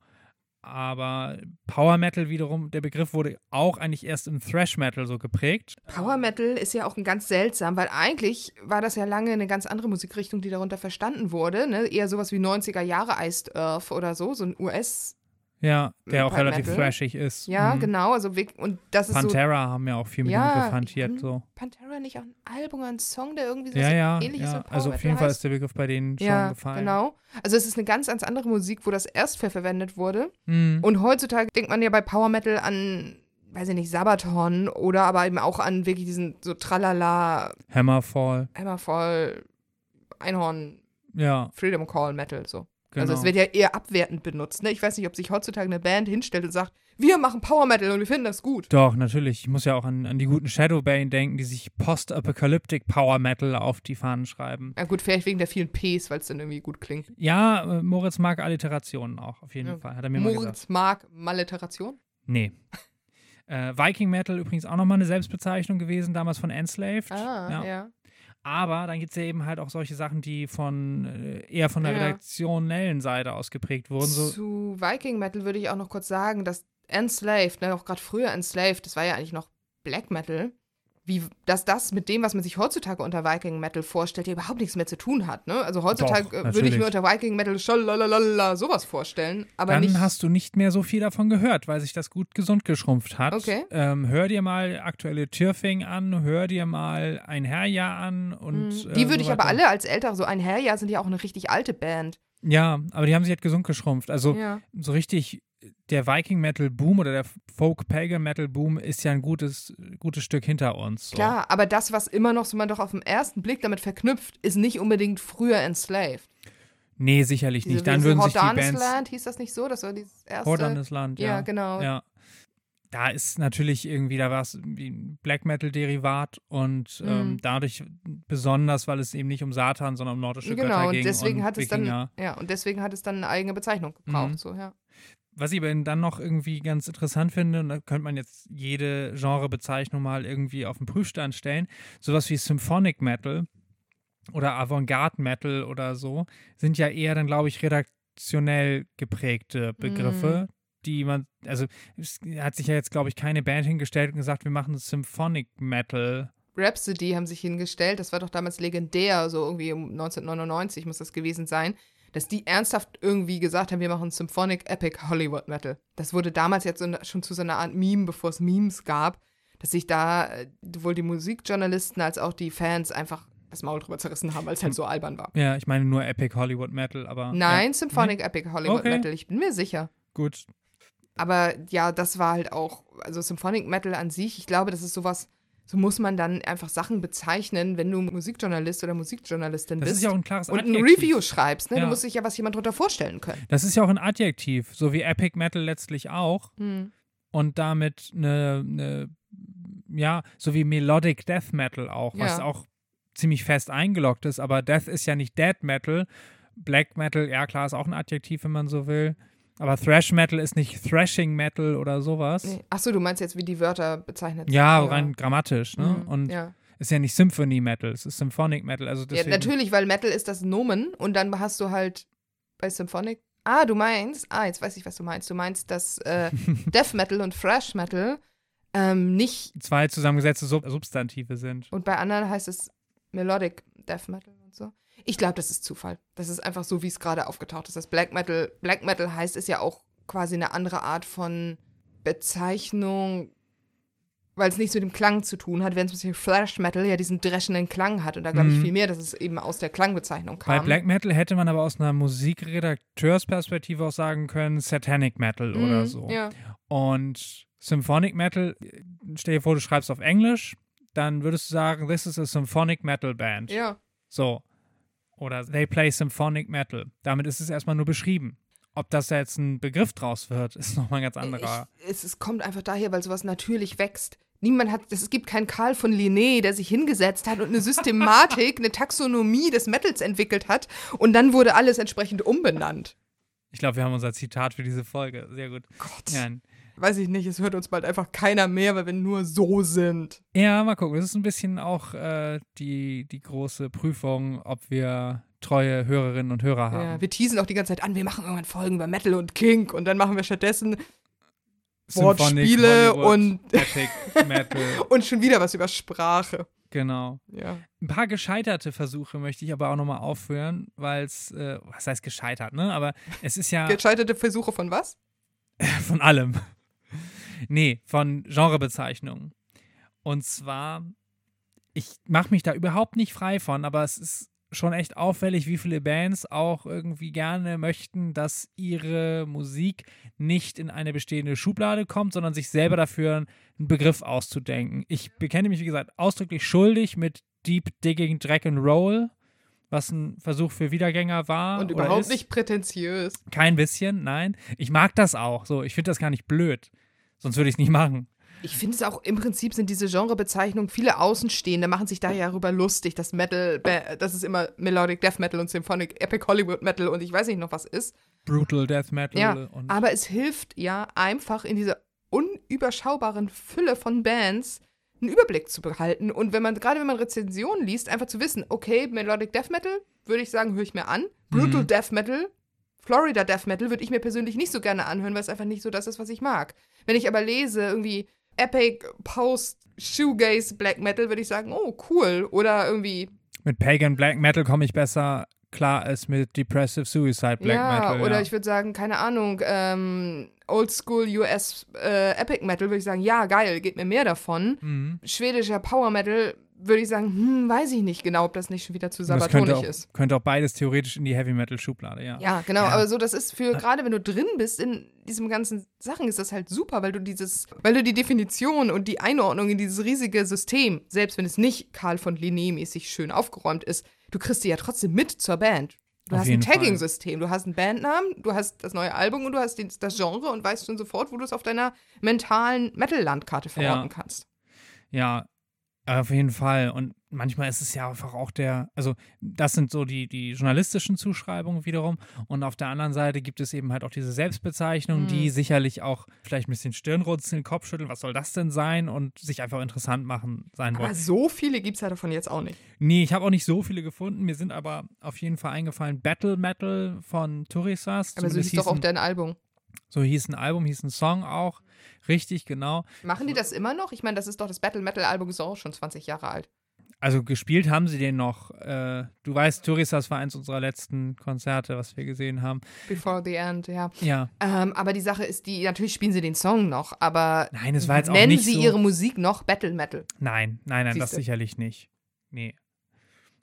Aber Power Metal wiederum, der Begriff wurde auch eigentlich erst im Thrash Metal so geprägt. Power Metal ist ja auch ein ganz seltsam, weil eigentlich war das ja lange eine ganz andere Musikrichtung, die darunter verstanden wurde. Ne? Eher sowas wie 90er Jahre Iced Earth oder so, so ein US. Ja, der auch relativ Metal. thrashig ist. Ja, Mhm. genau. Also und das ist so. Pantera haben ja auch viel mit Ja, dem Begriff hantiert. hm, So. Pantera nicht auch ein Album oder ein Song, der irgendwie so Ja, ja, ähnliches ja. Power Also auf jeden Fall ist der Begriff bei denen schon ja, gefallen. genau. Also es ist eine ganz, ganz andere Musik, wo das erst für verwendet wurde. Mhm. Und heutzutage denkt man ja bei Power Metal an, weiß ich nicht, Sabaton oder aber eben auch an wirklich diesen so Tralala, Hammerfall. Hammerfall, Einhorn, Ja, Freedom Call Metal so. Genau. Also es wird ja eher abwertend benutzt. Ne? Ich weiß nicht, ob sich heutzutage eine Band hinstellt und sagt, wir machen Power Metal und wir finden das gut. Doch, natürlich. Ich muss ja auch an, an die guten Shadowbane denken, die sich Post-Apocalyptic Power Metal auf die Fahnen schreiben. Ja gut, vielleicht wegen der vielen Ps, weil es dann irgendwie gut klingt. Ja, äh, Moritz mag Alliterationen auch, auf jeden Ja. Fall. Hat er mir mal gesagt. Moritz mag Maliteration. Nee. Äh, Viking Metal übrigens auch nochmal eine Selbstbezeichnung gewesen, damals von Enslaved. Ah, Ja. ja. Aber dann gibt es ja eben halt auch solche Sachen, die von äh, eher von der Ja. redaktionellen Seite aus geprägt wurden. So, Zu Viking Metal würde ich auch noch kurz sagen, dass Enslaved, ne, auch gerade früher Enslaved, das war ja eigentlich noch Black Metal, wie, dass das mit dem, was man sich heutzutage unter Viking Metal vorstellt, ja überhaupt nichts mehr zu tun hat. Ne? Also heutzutage Doch, äh, würde ich mir unter Viking Metal schalalala sowas vorstellen, aber dann nicht. hast du nicht mehr so viel davon gehört, weil sich das gut gesund geschrumpft hat. Okay. Ähm, hör dir mal aktuelle Türfing an, hör dir mal ein Herrjahr an und. Mhm. äh, die würde so ich aber alle als ältere, so ein Herrjahr sind ja auch eine richtig alte Band. Ja, aber die haben sich halt gesund geschrumpft. Also Ja. so richtig der Viking Metal Boom oder der Folk Pagan Metal Boom ist ja ein gutes, gutes Stück hinter uns. So. Klar, aber das, was immer noch so man doch auf den ersten Blick damit verknüpft, ist nicht unbedingt früher Enslaved. Nee, sicherlich Diese, nicht. Dann würden sich die Bands. Land, hieß das nicht so? Das war dieses erste. Hordanes Land, ja. Ja, genau. Ja. Da ist natürlich irgendwie, da war es wie ein Black Metal-Derivat und ähm, Mhm. dadurch besonders, weil es eben nicht um Satan, sondern um nordische Götter Genau, ging. und deswegen und hat es dann, ja, und deswegen hat es dann eine eigene Bezeichnung gebraucht, Mhm. so, ja. Was ich aber dann noch irgendwie ganz interessant finde, und da könnte man jetzt jede Genrebezeichnung mal irgendwie auf den Prüfstand stellen, sowas wie Symphonic Metal oder Avantgarde Metal oder so, sind ja eher dann, glaube ich, redaktionell geprägte Begriffe, die man, also es hat sich ja jetzt, glaube ich, keine Band hingestellt und gesagt, wir machen Symphonic Metal. Rhapsody haben sich hingestellt, das war doch damals legendär, so irgendwie um 1999 muss das gewesen sein, dass die ernsthaft irgendwie gesagt haben, wir machen Symphonic Epic Hollywood Metal. Das wurde damals jetzt schon zu so einer Art Meme, bevor es Memes gab, dass sich da äh, sowohl die Musikjournalisten als auch die Fans einfach das Maul drüber zerrissen haben, weil es halt so albern war. Ja, ich meine nur Epic Hollywood Metal, aber. Nein, ja. Symphonic Epic Hollywood Okay. Metal, ich bin mir sicher. Gut. Aber ja, das war halt auch, also Symphonic Metal an sich, ich glaube, das ist sowas, so muss man dann einfach Sachen bezeichnen, wenn du Musikjournalist oder Musikjournalistin Das bist ist ja auch ein klares und ein. Review schreibst. Ne? Ja. Du musst dich ja was jemand drunter vorstellen können. Das ist ja auch ein Adjektiv, so wie Epic Metal letztlich auch. Hm. Und damit eine, eine ja, so wie Melodic Death Metal auch, was Ja. auch ziemlich fest eingeloggt ist, aber Death ist ja nicht Dead Metal. Black Metal, ja klar, ist auch ein Adjektiv, wenn man so will. Aber Thrash Metal ist nicht Thrashing Metal oder sowas. Nee. Achso, du meinst jetzt, wie die Wörter bezeichnet Ja, rein grammatisch, ne? Mhm, Und ja. ist ja nicht Symphony Metal, es ist Symphonic Metal. Also ja, deswegen, natürlich, weil Metal ist das Nomen und dann hast du halt bei Symphonic. Ah, du meinst, ah, jetzt weiß ich, was du meinst. Du meinst, dass äh, <laughs> Death Metal und Thrash Metal ähm, nicht zwei zusammengesetzte Sub Substantive sind. und bei anderen heißt es Melodic Death Metal und so. Ich glaube, das ist Zufall. Das ist einfach so, wie es gerade aufgetaucht ist. Das Black Metal, Black Metal heißt es ja auch quasi eine andere Art von Bezeichnung, weil es nichts mit dem Klang zu tun hat, während zum Beispiel Thrash Metal ja diesen dreschenden Klang hat. Und da glaube ich Mhm. viel mehr, dass es eben aus der Klangbezeichnung kam. Bei Black Metal hätte man aber aus einer Musikredakteursperspektive auch sagen können, Satanic Metal Mhm, oder so. Ja. Und Symphonic Metal, stell dir vor, du schreibst auf Englisch, dann würdest du sagen, this is a Symphonic Metal Band. ja. So. Oder they play Symphonic Metal. Damit ist es erstmal nur beschrieben. Ob das da jetzt ein Begriff draus wird, <laughs> ist nochmal ein ganz anderer. Ich, es, es kommt einfach daher, weil sowas natürlich wächst. Niemand hat, es gibt keinen Karl von Linné, der sich hingesetzt hat und eine Systematik, <laughs> eine Taxonomie des Metals entwickelt hat und dann wurde alles entsprechend umbenannt. Ich glaube, wir haben unser Zitat für diese Folge. Sehr gut. Gott. Ja, Weiß ich nicht, es hört uns bald einfach keiner mehr, weil wir nur so sind. ja mal gucken. Das ist ein bisschen auch äh, die, die große Prüfung, ob wir treue Hörerinnen und Hörer haben. Ja, wir teasen auch die ganze Zeit an, wir machen irgendwann Folgen über Metal und Kink und dann machen wir stattdessen Symphonic, Wortspiele Hollywood, und- Epic Metal. <laughs> und schon wieder was über Sprache. genau. Ja. Ein paar gescheiterte Versuche möchte ich aber auch nochmal aufführen, weil es, äh, was heißt gescheitert, ne? Aber es ist ja Gescheiterte Versuche von was? <laughs> von allem. Nee, von Genrebezeichnungen. Und zwar, ich mache mich da überhaupt nicht frei von, aber es ist schon echt auffällig, wie viele Bands auch irgendwie gerne möchten, dass ihre Musik nicht in eine bestehende Schublade kommt, sondern sich selber dafür einen Begriff auszudenken. Ich bekenne mich, wie gesagt, ausdrücklich schuldig mit Deep Digging Drag and Roll, was ein Versuch für Wiedergänger war. Und überhaupt nicht prätentiös. Kein bisschen, nein. Ich mag das auch. So, ich finde das gar nicht blöd. Sonst würde ich es nicht machen. Ich finde es auch, im Prinzip sind diese Genrebezeichnungen, viele Außenstehende machen sich da ja darüber lustig, dass Metal, dass es immer Melodic Death Metal und Symphonic Epic Hollywood Metal und ich weiß nicht noch was ist. Brutal Death Metal Ja, und aber es hilft ja einfach in dieser unüberschaubaren Fülle von Bands einen Überblick zu behalten und wenn man, gerade wenn man Rezensionen liest, einfach zu wissen, okay, Melodic Death Metal, würde ich sagen, höre ich mir an. Brutal Mhm. Death Metal, Florida Death Metal würde ich mir persönlich nicht so gerne anhören, weil es einfach nicht so das ist, was ich mag. Wenn ich aber lese, irgendwie Epic Post Shoegaze Black Metal, würde ich sagen, oh, cool. Oder irgendwie, mit Pagan Black Metal komme ich besser klar als mit Depressive Suicide Black ja, Metal. oder ja. ich würde sagen, keine Ahnung, ähm, Old School US äh, Epic Metal, würde ich sagen, ja, geil, geht mir mehr davon. mhm. Schwedischer Power Metal, würde ich sagen, hm, weiß ich nicht genau, ob das nicht schon wieder zu sabatonisch ist. könnte auch beides theoretisch in die Heavy Metal Schublade, ja. Ja, genau, Ja. aber so, das ist für, gerade wenn du drin bist in diesem ganzen Sachen, ist das halt super, weil du dieses, weil du die Definition und die Einordnung in dieses riesige System, selbst wenn es nicht Karl von Linné mäßig schön aufgeräumt ist, du kriegst die ja trotzdem mit zur Band. Du Auf hast ein. Tagging-System, du hast einen Bandnamen, du hast das neue Album und du hast das Genre und weißt schon sofort, wo du es auf deiner mentalen Metal-Landkarte verorten Ja. kannst. Ja, auf jeden Fall. Und manchmal ist es ja einfach auch der, also das sind so die, die journalistischen Zuschreibungen wiederum. Und auf der anderen Seite gibt es eben halt auch diese Selbstbezeichnungen, Mhm. die sicherlich auch vielleicht ein bisschen Stirnrunzeln, Kopfschütteln, was soll das denn sein? Und sich einfach interessant machen sein Aber wollen. so viele gibt es ja davon jetzt auch nicht. Nee, ich habe auch nicht so viele gefunden. Mir sind aber auf jeden Fall eingefallen Battle Metal von Turisas. Aber so hieß doch auch ein- dein Album. so hieß ein Album, hieß ein Song auch. Richtig, genau. Machen die das immer noch? Ich meine, das ist doch das Battle Metal Album, ist auch schon 20 Jahre alt. Also gespielt haben sie den noch. Äh, du weißt, Turisas war eins unserer letzten Konzerte, was wir gesehen haben. Before the End, ja. Ja. Ähm, aber die Sache ist, die natürlich spielen sie den Song noch, aber Nein, es war jetzt auch nennen nicht sie so. ihre Musik noch Battle Metal. Nein, nein, nein, das Siehste. sicherlich nicht. Nee.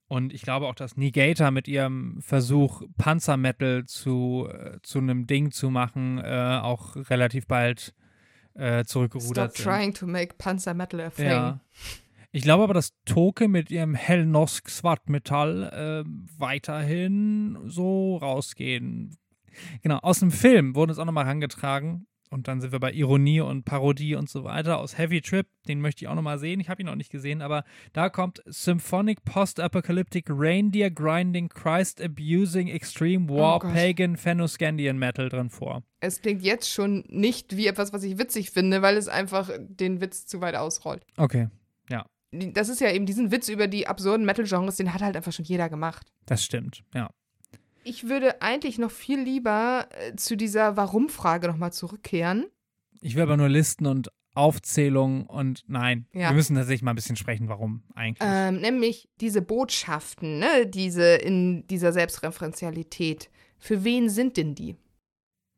Und ich glaube auch, dass Negator mit ihrem Versuch, Panzermetal zu, äh, zu einem Ding zu machen, äh, auch relativ bald äh, Stop zurückgerudert sind. trying to make Panzer Metal a thing. Ja. Ich glaube aber, dass Toke mit ihrem Hellnosk Svartmetall äh, weiterhin so rausgehen. Genau, aus dem Film wurde es auch nochmal herangetragen. Und dann sind wir bei Ironie und Parodie und so weiter aus Heavy Trip. Den möchte ich auch nochmal sehen. Ich habe ihn noch nicht gesehen, aber da kommt Symphonic Post-Apocalyptic Reindeer Grinding Christ Abusing Extreme War Oh. Pagan Fennoscandian Metal drin vor. Es klingt jetzt schon nicht wie etwas, was ich witzig finde, weil es einfach den Witz zu weit ausrollt. Okay, Die- Das ist ja eben diesen Witz über die absurden Metal-Genres, den hat halt einfach schon jeder gemacht. das stimmt. Ja. Ich würde eigentlich noch viel lieber äh, zu dieser Warum-Frage nochmal zurückkehren. Ich will aber nur Listen und Aufzählungen und nein, Ja. wir müssen tatsächlich mal ein bisschen sprechen, warum eigentlich. Ähm, nämlich diese Botschaften, ne, diese in dieser Selbstreferenzialität. Für wen sind denn die?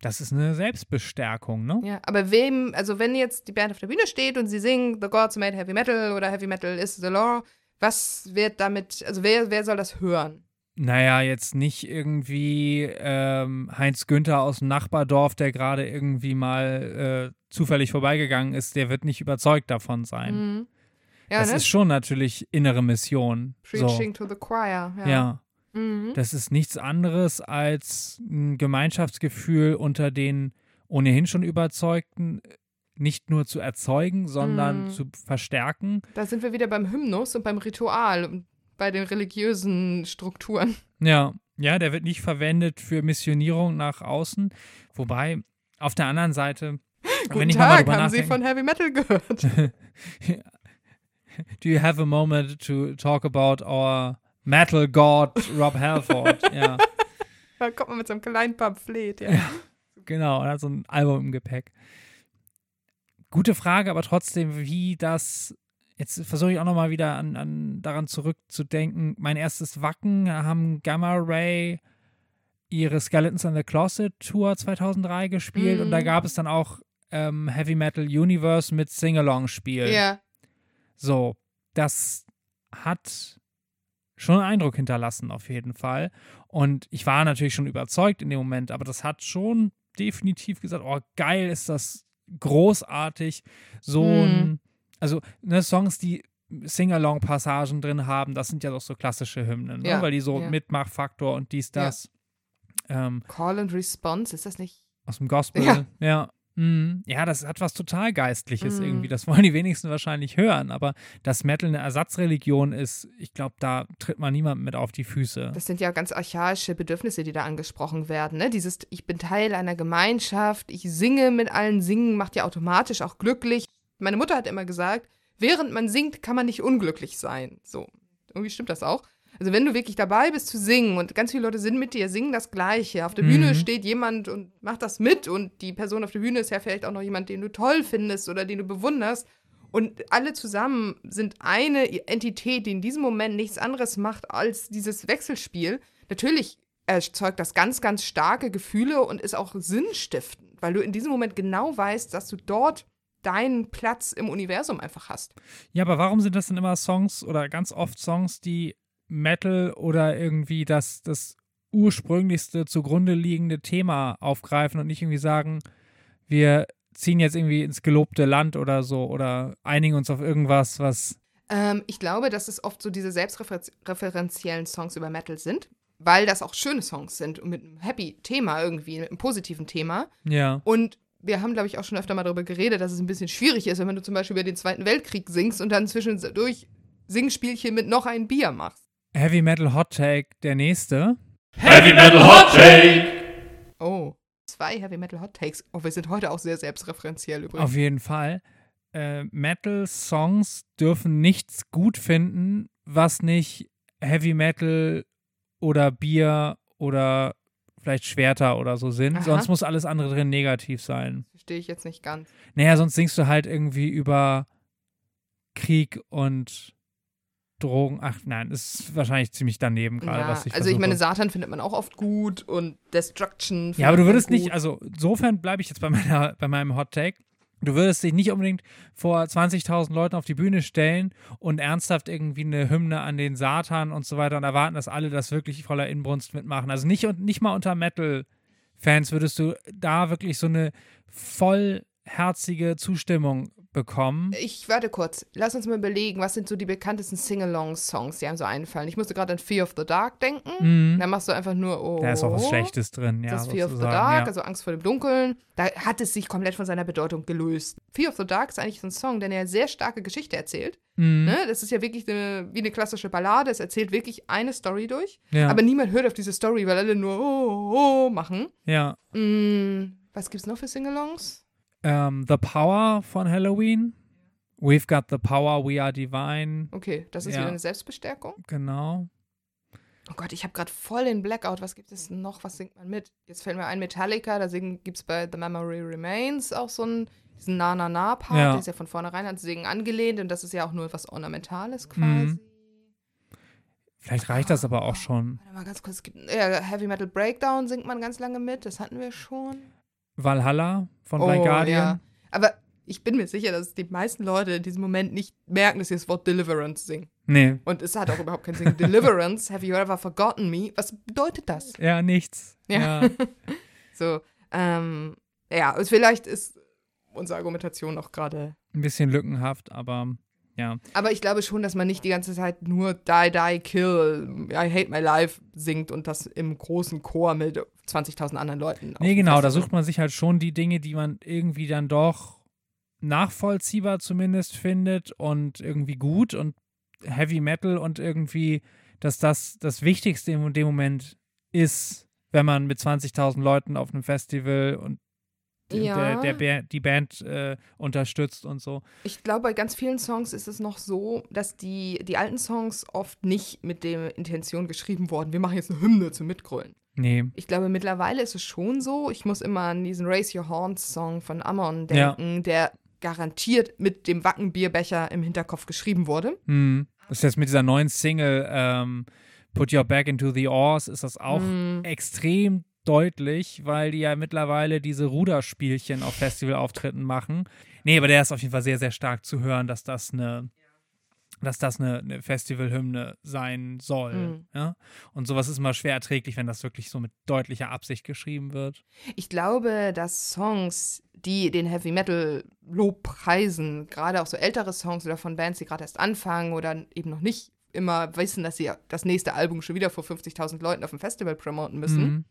Das ist eine Selbstbestärkung, ne? Ja, aber wem, also wenn jetzt die Band auf der Bühne steht und sie singen The Gods Made Heavy Metal oder Heavy Metal is the Law, was wird damit, also wer, wer soll das hören? Naja, jetzt nicht irgendwie ähm, Heinz Günther aus dem Nachbardorf, der gerade irgendwie mal äh, zufällig vorbeigegangen ist, der wird nicht überzeugt davon sein. Mhm. Ja, das ne? ist schon natürlich innere Mission. Preaching to the choir. So. Ja. Ja. Mhm. Das ist nichts anderes als ein Gemeinschaftsgefühl unter den ohnehin schon Überzeugten äh, nicht nur zu erzeugen, sondern Mhm. zu verstärken. Da sind wir wieder beim Hymnus und beim Ritual bei den religiösen Strukturen. Ja, ja, der wird nicht verwendet für Missionierung nach außen. Wobei, auf der anderen Seite, Guten wenn ich nochmal Tag, haben Sie von Heavy Metal gehört? <laughs> do you have a moment to talk about our metal god Rob Halford? <laughs> ja, da kommt man mit so einem kleinen Pamphlet. Ja. genau, er hat so ein Album im Gepäck. Gute Frage, aber trotzdem, wie das. Jetzt versuche ich auch nochmal wieder an, an, daran zurückzudenken. Mein erstes Wacken haben Gamma Ray ihre Skeletons in the Closet Tour 2003 gespielt und da Mhm. gab es dann auch ähm, Heavy Metal Universe mit Sing-Along-Spiel. ja. So, das hat schon einen Eindruck hinterlassen, auf jeden Fall. Und ich war natürlich schon überzeugt in dem Moment, aber das hat schon definitiv gesagt: Oh, geil, ist das großartig. So ein, Mhm. Also ne, Songs, die Sing-Along-Passagen drin haben, das sind ja doch so klassische Hymnen, ne? Ja, weil die so ja. Mitmachfaktor und dies, Ja. das ähm, Call and Response, ist das nicht? aus dem Gospel. Ja. Ja. Mhm. Ja, das hat was total Geistliches Mhm. irgendwie. Das wollen die wenigsten wahrscheinlich hören. Aber dass Metal eine Ersatzreligion ist, ich glaube, da tritt man niemand mit auf die Füße. Das sind ja ganz archaische Bedürfnisse, die da angesprochen werden. Ne? Dieses, ich bin Teil einer Gemeinschaft, ich singe mit allen, singen macht ja automatisch auch glücklich. Meine Mutter hat immer gesagt, während man singt, kann man nicht unglücklich sein. So, irgendwie stimmt das auch. Also wenn du wirklich dabei bist zu singen und ganz viele Leute sind mit dir, singen das Gleiche. Auf der Mhm. Bühne steht jemand und macht das mit und die Person auf der Bühne ist ja vielleicht auch noch jemand, den du toll findest oder den du bewunderst. Und alle zusammen sind eine Entität, die in diesem Moment nichts anderes macht als dieses Wechselspiel. Natürlich erzeugt das ganz, ganz starke Gefühle und ist auch sinnstiftend, weil du in diesem Moment genau weißt, dass du dort deinen Platz im Universum einfach hast. Ja, aber warum sind das denn immer Songs oder ganz oft Songs, die Metal oder irgendwie das, das ursprünglichste zugrunde liegende Thema aufgreifen und nicht irgendwie sagen, wir ziehen jetzt irgendwie ins gelobte Land oder so oder einigen uns auf irgendwas, was. Ähm, ich glaube, dass es oft so diese selbstreferenziellen Songs über Metal sind, weil das auch schöne Songs sind und mit einem happy Thema irgendwie, mit einem positiven Thema. Ja. Und wir haben, glaube ich, auch schon öfter mal darüber geredet, dass es ein bisschen schwierig ist, wenn du zum Beispiel über den Zweiten Weltkrieg singst und dann zwischendurch Singspielchen mit noch ein Bier machst. Heavy Metal Hot Take, der nächste. Heavy Metal Hot Take. Oh. Zwei Heavy Metal Hot Takes. Oh, wir sind heute auch sehr selbstreferenziell übrigens. Auf jeden Fall. Äh, Metal-Songs dürfen nichts gut finden, was nicht Heavy Metal oder Bier oder vielleicht Schwerter oder so sind. Aha. Sonst muss alles andere drin negativ sein. Verstehe ich jetzt nicht ganz. Naja, sonst singst du halt irgendwie über Krieg und Drogen. Ach nein, das ist wahrscheinlich ziemlich daneben gerade, Ja, was ich also ich meine, versuche. Satan findet man auch oft gut und Destruction. Ja, aber du würdest nicht, also insofern bleibe ich jetzt bei, meiner, bei meinem Hot Take. Du würdest dich nicht unbedingt vor 20.000 Leuten auf die Bühne stellen und ernsthaft irgendwie eine Hymne an den Satan und so weiter und erwarten, dass alle das wirklich voller Inbrunst mitmachen. Also nicht, nicht mal unter Metal-Fans würdest du da wirklich so eine vollherzige Zustimmung bekommen. Ich warte kurz. Lass uns mal überlegen, was sind so die bekanntesten Sing-Along-Songs, die einem so einfallen. Ich musste gerade an Fear of the Dark denken. Mhm. Da machst du einfach nur, oh. Da ist auch was Schlechtes drin, ja. das ist Fear of the Dark, ja. also Angst vor dem Dunkeln. Da hat es sich komplett von seiner Bedeutung gelöst. Fear of the Dark ist eigentlich so ein Song, der eine sehr starke Geschichte erzählt. Mhm. Ne? Das ist ja wirklich eine, wie eine klassische Ballade. Es erzählt wirklich eine Story durch. ja. Aber niemand hört auf diese Story, weil alle nur oh, oh, oh machen. ja. Mm, was gibt's noch für Singalongs? Ähm, the Power von Halloween. We've got the power, we are divine. Okay, das ist Ja. wieder eine Selbstbestärkung. Genau. Oh Gott, ich habe gerade voll den Blackout. Was gibt es noch? Was singt man mit? Jetzt fällt mir ein Metallica. Da gibt es bei The Memory Remains auch so einen, diesen Na-Na-Na-Part. Ja. Der ist ja von vornherein ans Singen angelehnt. Und das ist ja auch nur was Ornamentales quasi. Mhm. Vielleicht reicht das aber auch schon. Warte mal ganz kurz. Es gibt, ja, Heavy Metal Breakdown singt man ganz lange mit. Das hatten wir schon. Valhalla von Oh, Blind Guardian. ja. Aber ich bin mir sicher, dass die meisten Leute in diesem Moment nicht merken, dass sie das Wort Deliverance singen. Nee. Und es hat auch überhaupt keinen Sinn. Deliverance, have you ever forgotten me? Was bedeutet das? Ja, nichts. Ja. Ja. <laughs> So, ähm, ja, also vielleicht ist unsere Argumentation auch gerade. Ein bisschen lückenhaft, aber ja. Aber ich glaube schon, dass man nicht die ganze Zeit nur Die, Die, Kill, I Hate My Life singt und das im großen Chor mit 20.000 anderen Leuten. Nee, genau, da sucht man sich halt schon die Dinge, die man irgendwie dann doch nachvollziehbar zumindest findet und irgendwie gut und Heavy Metal und irgendwie, dass das das Wichtigste in dem Moment ist, wenn man mit 20.000 Leuten auf einem Festival und Ja. der, der, die Band äh, unterstützt und so. Ich glaube, bei ganz vielen Songs ist es noch so, dass die, die alten Songs oft nicht mit der Intention geschrieben wurden, wir machen jetzt eine Hymne zum Mitgrölen. Nee. Ich glaube, mittlerweile ist es schon so. Ich muss immer an diesen Raise Your Horns Song von Amon Ja. denken, der garantiert mit dem Wackenbierbecher im Hinterkopf geschrieben wurde. Hm. Das ist jetzt mit dieser neuen Single ähm, Put Your Back into the Oars ist das auch Mm. extrem deutlich, weil die ja mittlerweile diese Ruderspielchen auf Festivalauftritten machen. Nee, aber der ist auf jeden Fall sehr, sehr stark zu hören, dass das eine, dass das eine, eine Festivalhymne sein soll. Mhm. Ja? Und sowas ist immer schwer erträglich, wenn das wirklich so mit deutlicher Absicht geschrieben wird. Ich glaube, dass Songs, die den Heavy Metal Lob preisen, gerade auch so ältere Songs oder von Bands, die gerade erst anfangen oder eben noch nicht immer wissen, dass sie das nächste Album schon wieder vor 50.000 Leuten auf dem Festival promoten müssen, Mhm.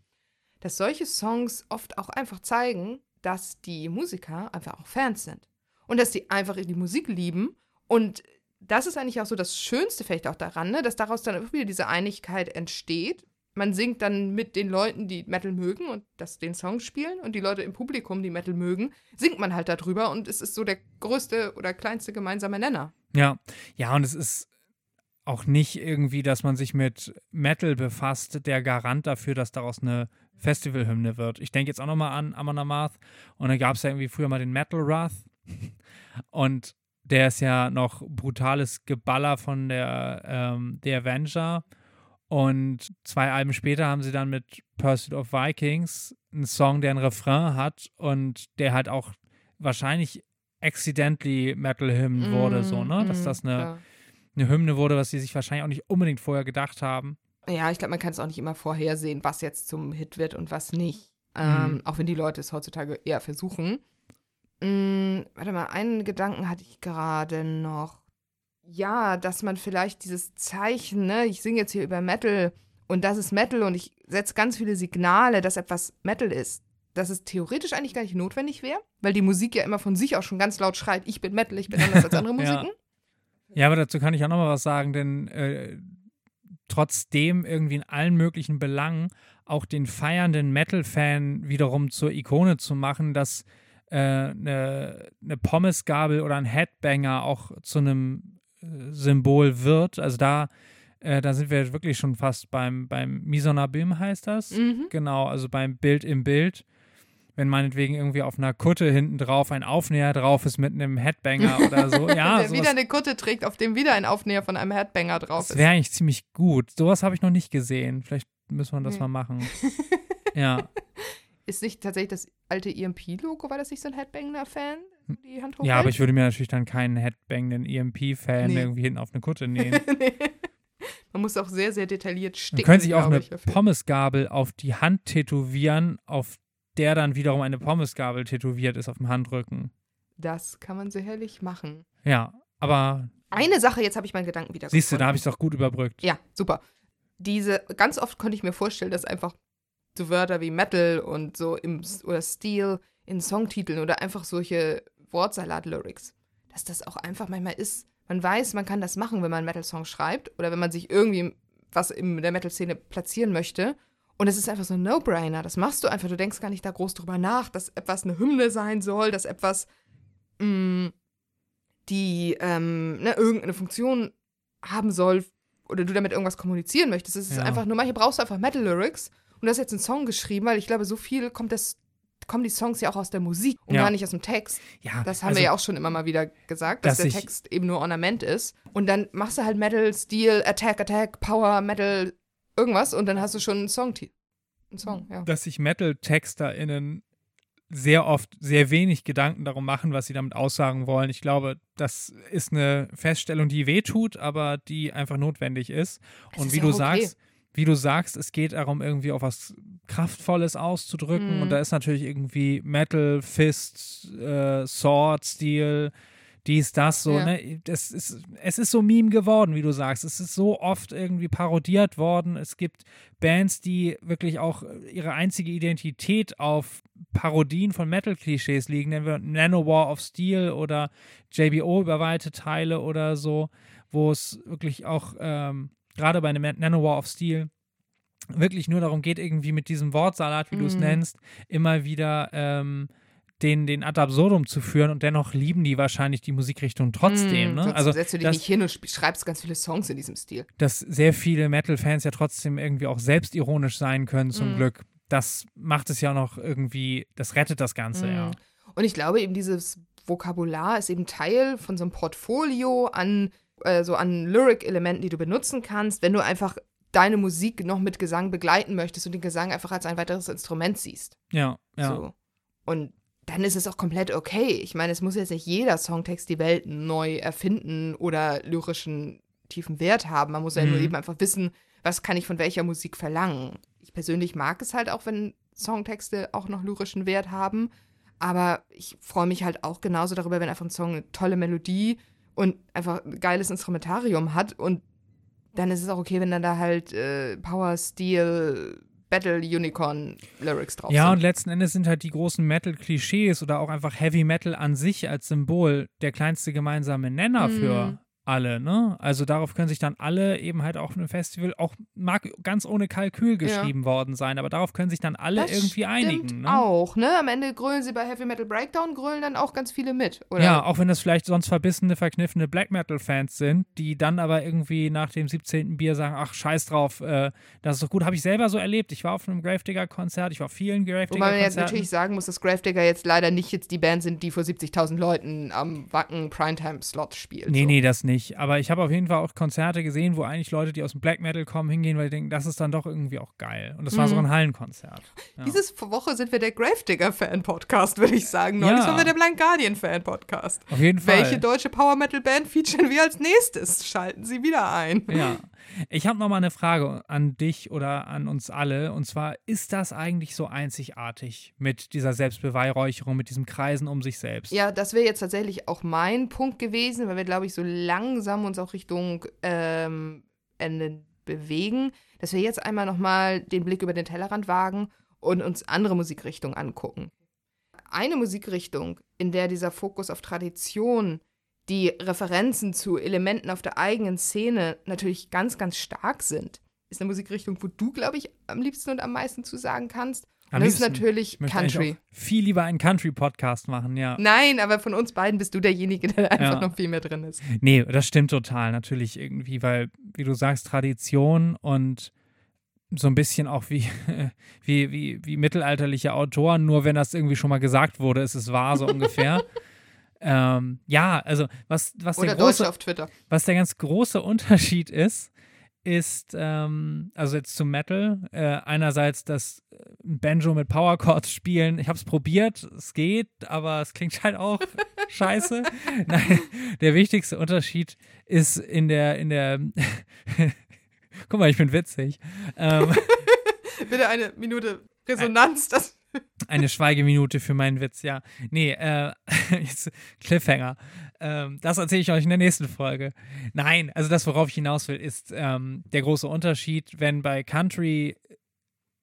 Dass solche Songs oft auch einfach zeigen, dass die Musiker einfach auch Fans sind. Und dass die einfach die Musik lieben. Und das ist eigentlich auch so das Schönste vielleicht auch daran, ne? dass daraus dann auch wieder diese Einigkeit entsteht. Man singt dann mit den Leuten, die Metal mögen und das den Song spielen und die Leute im Publikum, die Metal mögen, singt man halt darüber und es ist so der größte oder kleinste gemeinsame Nenner. Ja, ja, und es ist auch nicht irgendwie, dass man sich mit Metal befasst, der Garant dafür, dass daraus eine Festivalhymne wird. Ich denke jetzt auch nochmal an Amon Amarth und dann gab es ja irgendwie früher mal den Metal Wrath <laughs> und der ist ja noch brutales Geballer von der ähm, The Avenger und zwei Alben später haben sie dann mit Pursuit of Vikings einen Song, der einen Refrain hat und der halt auch wahrscheinlich accidentally Metal-Hymn wurde, so, ne? Dass Mm, das eine, klar. Eine Hymne wurde, was sie sich wahrscheinlich auch nicht unbedingt vorher gedacht haben. Ja, ich glaube, man kann es auch nicht immer vorhersehen, was jetzt zum Hit wird und was nicht. Ähm, Mhm. Auch wenn die Leute es heutzutage eher versuchen. Mm, warte mal, einen Gedanken hatte ich gerade noch. Ja, dass man vielleicht dieses Zeichen, ne, ich singe jetzt hier über Metal und das ist Metal und ich setze ganz viele Signale, dass etwas Metal ist. Dass es theoretisch eigentlich gar nicht notwendig wäre, weil die Musik ja immer von sich auch schon ganz laut schreit, ich bin Metal, ich bin anders als andere. <laughs> Musiken. Ja, aber dazu kann ich auch nochmal was sagen, denn äh, trotzdem irgendwie in allen möglichen Belangen auch den feiernden Metal-Fan wiederum zur Ikone zu machen, dass eine äh, ne, ne Pommesgabel oder ein Headbanger auch zu einem äh, Symbol wird. Also da, äh, da sind wir wirklich schon fast beim, beim Misonabim heißt das. Mhm. Genau, also beim Bild im Bild. Wenn meinetwegen irgendwie auf einer Kutte hinten drauf ein Aufnäher drauf ist mit einem Headbanger <laughs> oder so. Ja, der wieder eine Kutte trägt, auf dem wieder ein Aufnäher von einem Headbanger drauf das ist. wäre eigentlich ziemlich gut. Sowas habe ich noch nicht gesehen. Vielleicht müssen wir das Nee. mal machen. <laughs> ja. Ist nicht tatsächlich das alte EMP-Logo, war das nicht so ein Headbanger-Fan? Die Hand ja, aber ich würde mir natürlich dann keinen Headbangenden EMP-Fan Nee. irgendwie hinten auf eine Kutte <laughs> nähen. nee. Man muss auch sehr, sehr detailliert Man sticken. könnte sich auch eine. Pommesgabel auf die Hand tätowieren, auf der dann wiederum eine Pommesgabel tätowiert ist auf dem Handrücken. Das kann man sicherlich machen. Ja, aber Eine Sache, jetzt habe ich meinen Gedanken wieder siehst du, da habe ich es auch gut überbrückt. Ja, super. Diese, ganz oft konnte ich mir vorstellen, dass einfach so Wörter wie Metal und so im oder Steel in Songtiteln oder einfach solche Wortsalat-Lyrics, dass das auch einfach manchmal ist. Man weiß, man kann das machen, wenn man einen Metal-Song schreibt oder wenn man sich irgendwie was in der Metal-Szene platzieren möchte. Und es ist einfach so ein No-Brainer. Das machst du einfach. Du denkst gar nicht da groß drüber nach, dass etwas eine Hymne sein soll, dass etwas mh, die ähm, ne, irgendeine Funktion haben soll oder du damit irgendwas kommunizieren möchtest. Es ist Ja. einfach nur, manchmal brauchst du einfach Metal-Lyrics und du hast jetzt einen Song geschrieben, weil ich glaube, so viel kommt das, kommen die Songs ja auch aus der Musik und Ja. gar nicht aus dem Text. Ja, Das haben also, wir ja auch schon immer mal wieder gesagt, dass, dass der Text eben nur Ornament ist. Und dann machst du halt Metal, Steel, Attack, Attack, Power, Metal, irgendwas und dann hast du schon einen Song. Einen Song, ja. dass sich Metal-TexterInnen sehr oft sehr wenig Gedanken darum machen, was sie damit aussagen wollen. Ich glaube, das ist eine Feststellung, die wehtut, aber die einfach notwendig ist. Und ist wie du okay. sagst, wie du sagst, es geht darum, irgendwie auch was Kraftvolles auszudrücken. Mhm. Und da ist natürlich irgendwie Metal, Fist, äh, Sword, Steel, dies, das, so, Ja. ne? Das ist, es ist so Meme geworden, wie du sagst. Es ist so oft irgendwie parodiert worden. Es gibt Bands, die wirklich auch ihre einzige Identität auf Parodien von Metal-Klischees liegen. Nennen wir Nanowar of Steel oder JBO über weite Teile oder so, wo es wirklich auch ähm, gerade bei einem Nanowar of Steel wirklich nur darum geht, irgendwie mit diesem Wortsalat, wie du es Mhm. nennst, immer wieder ähm, den, den ad absurdum zu führen und dennoch lieben die wahrscheinlich die Musikrichtung trotzdem. Mm, ne? Also, setzt du dich das, nicht hin und schreibst ganz viele Songs in diesem Stil. dass sehr viele Metal-Fans ja trotzdem irgendwie auch selbstironisch sein können, zum Mhm. Glück. Das macht es ja noch irgendwie, das rettet das Ganze, ja. Mhm. Und ich glaube eben, dieses Vokabular ist eben Teil von so einem Portfolio an, äh, so an Lyric-Elementen, die du benutzen kannst, wenn du einfach deine Musik noch mit Gesang begleiten möchtest und den Gesang einfach als ein weiteres Instrument siehst. Ja, ja. So. Und dann ist es auch komplett okay. Ich meine, es muss jetzt nicht jeder Songtext die Welt neu erfinden oder lyrischen tiefen Wert haben. Man muss ja nur Mhm. eben einfach wissen, was kann ich von welcher Musik verlangen. Ich persönlich mag es halt auch, wenn Songtexte auch noch lyrischen Wert haben. Aber ich freue mich halt auch genauso darüber, wenn einfach ein Song eine tolle Melodie und einfach ein geiles Instrumentarium hat. Und dann ist es auch okay, wenn dann da halt äh, Power, Steel, Battle, Unicorn Lyrics drauf Ja, sind. und letzten Endes sind halt die großen Metal-Klischees oder auch einfach Heavy Metal an sich als Symbol der kleinste gemeinsame Nenner Mhm. für alle, ne? Also darauf können sich dann alle eben halt auch auf einem Festival, auch mag ganz ohne Kalkül geschrieben worden sein, aber darauf können sich dann alle Das irgendwie einigen, ne? Auch, ne? Am Ende grölen sie bei Heavy Metal Breakdown, grölen dann auch ganz viele mit. Oder? Ja, auch wenn das vielleicht sonst verbissene, verkniffene Black Metal-Fans sind, die dann aber irgendwie nach dem 17. Bier sagen, ach, scheiß drauf, äh, das ist doch gut. Habe ich selber so erlebt. Ich war auf einem Gravedigger-Konzert, ich war auf vielen Wobei man jetzt Gravedigger-Konzerten. natürlich sagen muss, dass Gravedigger jetzt leider nicht jetzt die Band sind, die vor 70.000 Leuten am Wacken Primetime-Slot spielt. Nee, so. nee, das nicht. Aber ich habe auf jeden Fall auch Konzerte gesehen, wo eigentlich Leute, die aus dem Black Metal kommen, hingehen, weil die denken, das ist dann doch irgendwie auch geil. Und das war Mhm. so ein Hallenkonzert. Ja. Diese Woche sind wir der Gravedigger-Fan-Podcast, würde ich sagen. Neulich Ja. waren wir der Blind Guardian-Fan-Podcast. Auf jeden Fall. Welche deutsche Power-Metal-Band featuren wir als nächstes? Schalten Sie wieder ein. Ja. Ich habe noch mal eine Frage an dich oder an uns alle. Und zwar, ist das eigentlich so einzigartig mit dieser Selbstbeweihräucherung, mit diesem Kreisen um sich selbst? Ja, das wäre jetzt tatsächlich auch mein Punkt gewesen, weil wir, glaube ich, so langsam uns auch Richtung ähm, Ende bewegen, dass wir jetzt einmal nochmal den Blick über den Tellerrand wagen und uns andere Musikrichtungen angucken. Eine Musikrichtung, in der dieser Fokus auf Tradition, die Referenzen zu Elementen auf der eigenen Szene natürlich ganz, ganz stark sind, ist eine Musikrichtung, wo du, glaube ich, am liebsten und am meisten zu sagen kannst. Am Und das ist natürlich Country. viel lieber einen Country-Podcast machen, ja. Nein, aber von uns beiden bist du derjenige, der einfach Ja. noch viel mehr drin ist. Nee, das stimmt total. Natürlich irgendwie, weil, wie du sagst, Tradition und so ein bisschen auch wie, <laughs> wie, wie, wie mittelalterliche Autoren, nur wenn das irgendwie schon mal gesagt wurde, ist es wahr, so ungefähr. <laughs> ähm, ja, also was, was, der Oder große, auf Twitter. was der ganz große Unterschied ist, ist, ähm, also jetzt zum Metal, äh, einerseits das äh, Banjo mit Power Chords spielen. Ich habe es probiert, es geht, aber es klingt halt auch <laughs> scheiße. Nein, der wichtigste Unterschied ist in der, in der, <laughs> guck mal, ich bin witzig. Ähm, <laughs> Bitte eine Minute Resonanz, dass Eine Schweigeminute für meinen Witz, ja. Nee, äh, <laughs> jetzt Cliffhanger. Ähm, das erzähle ich euch in der nächsten Folge. Nein, also das, worauf ich hinaus will, ist ähm, der große Unterschied, wenn bei Country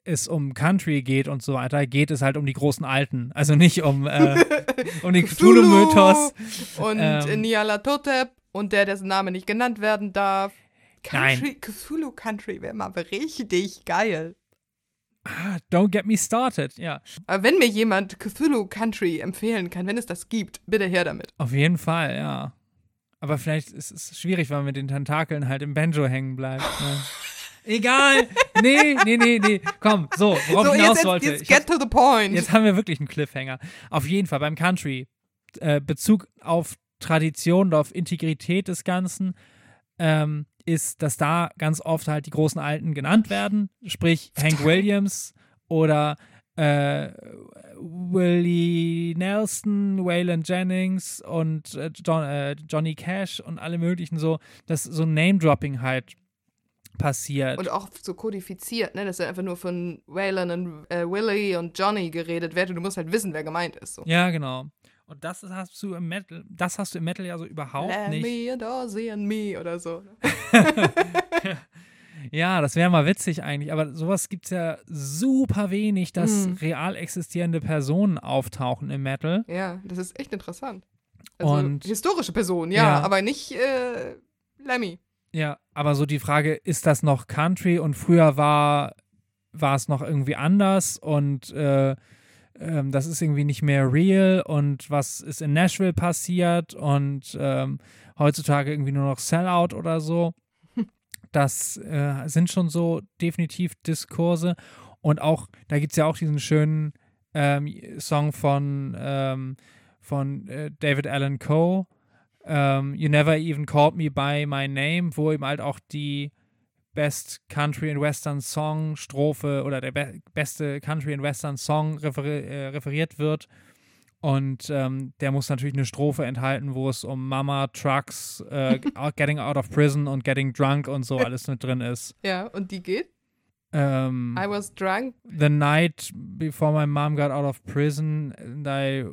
es um Country geht und so weiter, geht es halt um die großen Alten. Also nicht um, äh, <laughs> um den Cthulhu-Mythos. Und Ähm. Nyarlathotep und der, dessen Name nicht genannt werden darf. Nein. Country, Cthulhu Country wäre mal richtig geil. Ah, Don't get me started, ja. Aber wenn mir jemand Cthulhu Country empfehlen kann, wenn es das gibt, bitte her damit. Auf jeden Fall, ja. Aber vielleicht ist es schwierig, weil man mit den Tentakeln halt im Banjo hängen bleibt. Ne? <laughs> Egal. Nee, nee, nee, nee. Komm, so, worauf so, ich hinaus jetzt, wollte. jetzt get to the point. Jetzt haben wir wirklich einen Cliffhanger. Auf jeden Fall beim Country. Äh, Bezug auf Tradition und auf Integrität des Ganzen ähm, ist, dass da ganz oft halt die großen Alten genannt werden. Sprich Hank Williams oder äh, Willie Nelson, Waylon Jennings und äh, John, äh, Johnny Cash und alle möglichen so, dass so Name-Dropping halt passiert. und auch so kodifiziert, ne? Dass dann einfach nur von Waylon und äh, Willie und Johnny geredet wird und du musst halt wissen, wer gemeint ist. So. ja, genau. Und das hast du im Metal, das hast du im Metal ja so überhaupt Let nicht. me and me oder so. <laughs> Ja, das wäre mal witzig eigentlich, aber sowas gibt es ja super wenig, dass Mhm. real existierende Personen auftauchen im Metal. Ja, das ist echt interessant. Also Und- historische Personen, ja, Ja. aber nicht äh, Lemmy. Ja, aber so die Frage, ist das noch Country und früher war, war es noch irgendwie anders und äh, ähm, das ist irgendwie nicht mehr real und was ist in Nashville passiert und ähm, heutzutage irgendwie nur noch Sellout oder so. <laughs> Das äh, sind schon so definitiv Diskurse und auch, da gibt es ja auch diesen schönen ähm, Song von, ähm, von äh, David Allen Coe, ähm, You Never Even Called Me By My Name, wo eben halt auch die Best Country and Western Song Strophe oder der be beste Country and Western Song referi äh, referiert wird. Und ähm, der muss natürlich eine Strophe enthalten, wo es um Mama, Trucks, äh, <laughs> Getting Out of Prison und Getting Drunk und so alles mit drin ist. Ja, und die geht. Ähm, I was drunk. the night before my mom got out of prison and I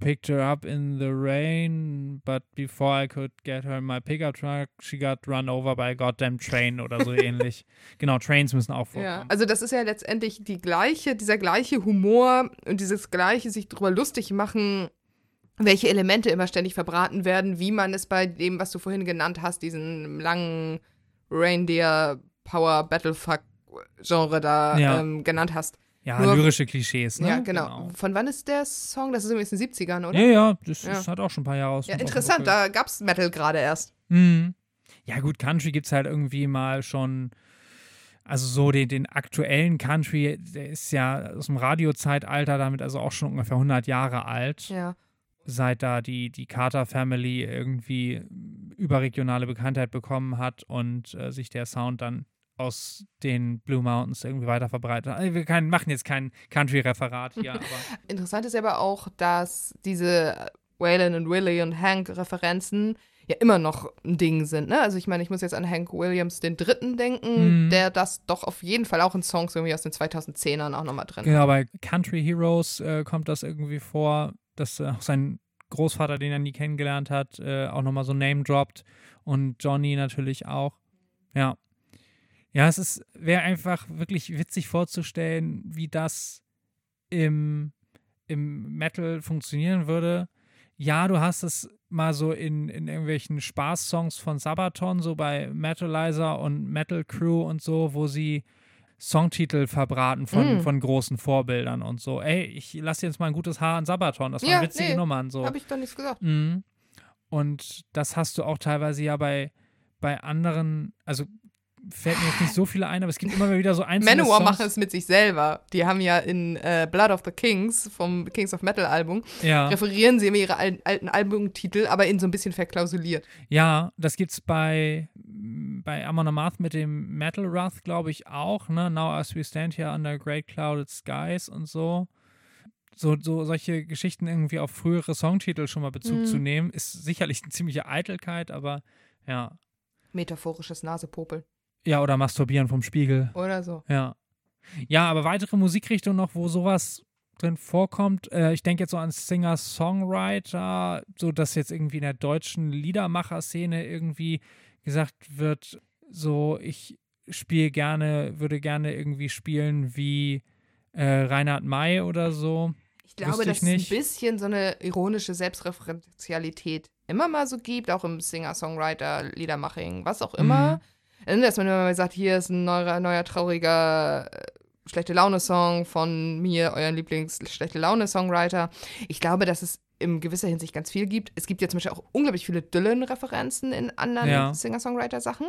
picked her up in the rain, but before I could get her in my pickup truck, she got run over by a goddamn train oder so <laughs> ähnlich. Genau, Trains müssen auch Ja, vorkommen. also das ist ja letztendlich die gleiche, dieser gleiche Humor und dieses gleiche sich darüber lustig machen, welche Elemente immer ständig verbraten werden, wie man es bei dem, was du vorhin genannt hast, diesen langen Reindeer Power Battlefuck Genre da Ja. ähm, genannt hast. Ja, nur- lyrische Klischees, ne? Ja, genau. Von wann ist der Song? Das ist übrigens in den 70ern, oder? Ja, ja, das Ja. halt auch schon ein paar Jahre aus. Ja, interessant, da gab's Metal gerade erst. Mhm. Ja, gut, Country gibt es halt irgendwie mal schon. Also so den, den aktuellen Country, der ist ja aus dem Radiozeitalter, damit also auch schon ungefähr 100 Jahre alt. Ja. seit da die, die Carter Family irgendwie überregionale Bekanntheit bekommen hat und äh, sich der Sound dann aus den Blue Mountains irgendwie weiter verbreitet. hat. Also wir kein, machen jetzt kein Country-Referat hier, <laughs> Interessant ist aber auch, dass diese Waylon und Willie und Hank Referenzen ja immer noch ein Ding sind. Ne? Also ich meine, ich muss jetzt an Hank Williams den Dritten denken, Mhm. der das doch auf jeden Fall auch in Songs irgendwie aus den 2010ern auch nochmal drin hat. genau, bei Country Heroes äh, kommt das irgendwie vor, dass äh, auch sein Großvater, den er nie kennengelernt hat, äh, auch nochmal so Name droppt und Johnny natürlich auch. Ja. Ja, es ist, wäre einfach wirklich witzig vorzustellen, wie das im, im Metal funktionieren würde. Ja, du hast es mal so in, in irgendwelchen Spaßsongs von Sabaton, so bei Metalizer und Metal Crew und so, wo sie Songtitel verbraten von, Mm. von großen Vorbildern und so. Ey, ich lasse jetzt mal ein gutes Haar an Sabaton. Das waren Ja, witzige nee, Nummern. So. Habe ich doch nichts gesagt. Mhm. Und das hast du auch teilweise ja bei, bei anderen, also fällt mir jetzt nicht so viele ein, aber es gibt immer wieder so einzelne Manowar Songs. machen es mit sich selber. Die haben ja in äh, Blood of the Kings vom Kings of Metal Album, Ja, referieren sie immer ihre al alten Albumtitel, aber in so ein bisschen verklausuliert. ja, das gibt's bei, bei Amon Amarth mit dem Metal Wrath, glaube ich, auch, ne? Now as we stand here under great clouded skies und so. So, so solche Geschichten irgendwie auf frühere Songtitel schon mal Bezug Mhm. zu nehmen, ist sicherlich <laughs> eine ziemliche Eitelkeit, aber ja. Metaphorisches Nasepopel Ja, oder Masturbieren vom Spiegel. oder so. Ja. Ja, aber weitere Musikrichtungen noch, wo sowas drin vorkommt. Äh, ich denke jetzt so an Singer-Songwriter, so dass jetzt irgendwie in der deutschen Liedermacher-Szene irgendwie gesagt wird, so ich spiele gerne, würde gerne irgendwie spielen wie äh, Reinhard May oder so. Ich glaube, Wüsste ich dass es ein bisschen so eine ironische Selbstreferenzialität immer mal so gibt, auch im Singer-Songwriter, Liedermaching, was auch immer. Also, Dass man immer mal sagt, hier ist ein neuer, neuer trauriger äh, schlechte Laune-Song von mir, euren Lieblings-schlechte Laune-Songwriter. Ich glaube, dass es in gewisser Hinsicht ganz viel gibt. Es gibt ja zum Beispiel auch unglaublich viele Dylan-Referenzen in anderen Ja. Singer-Songwriter-Sachen.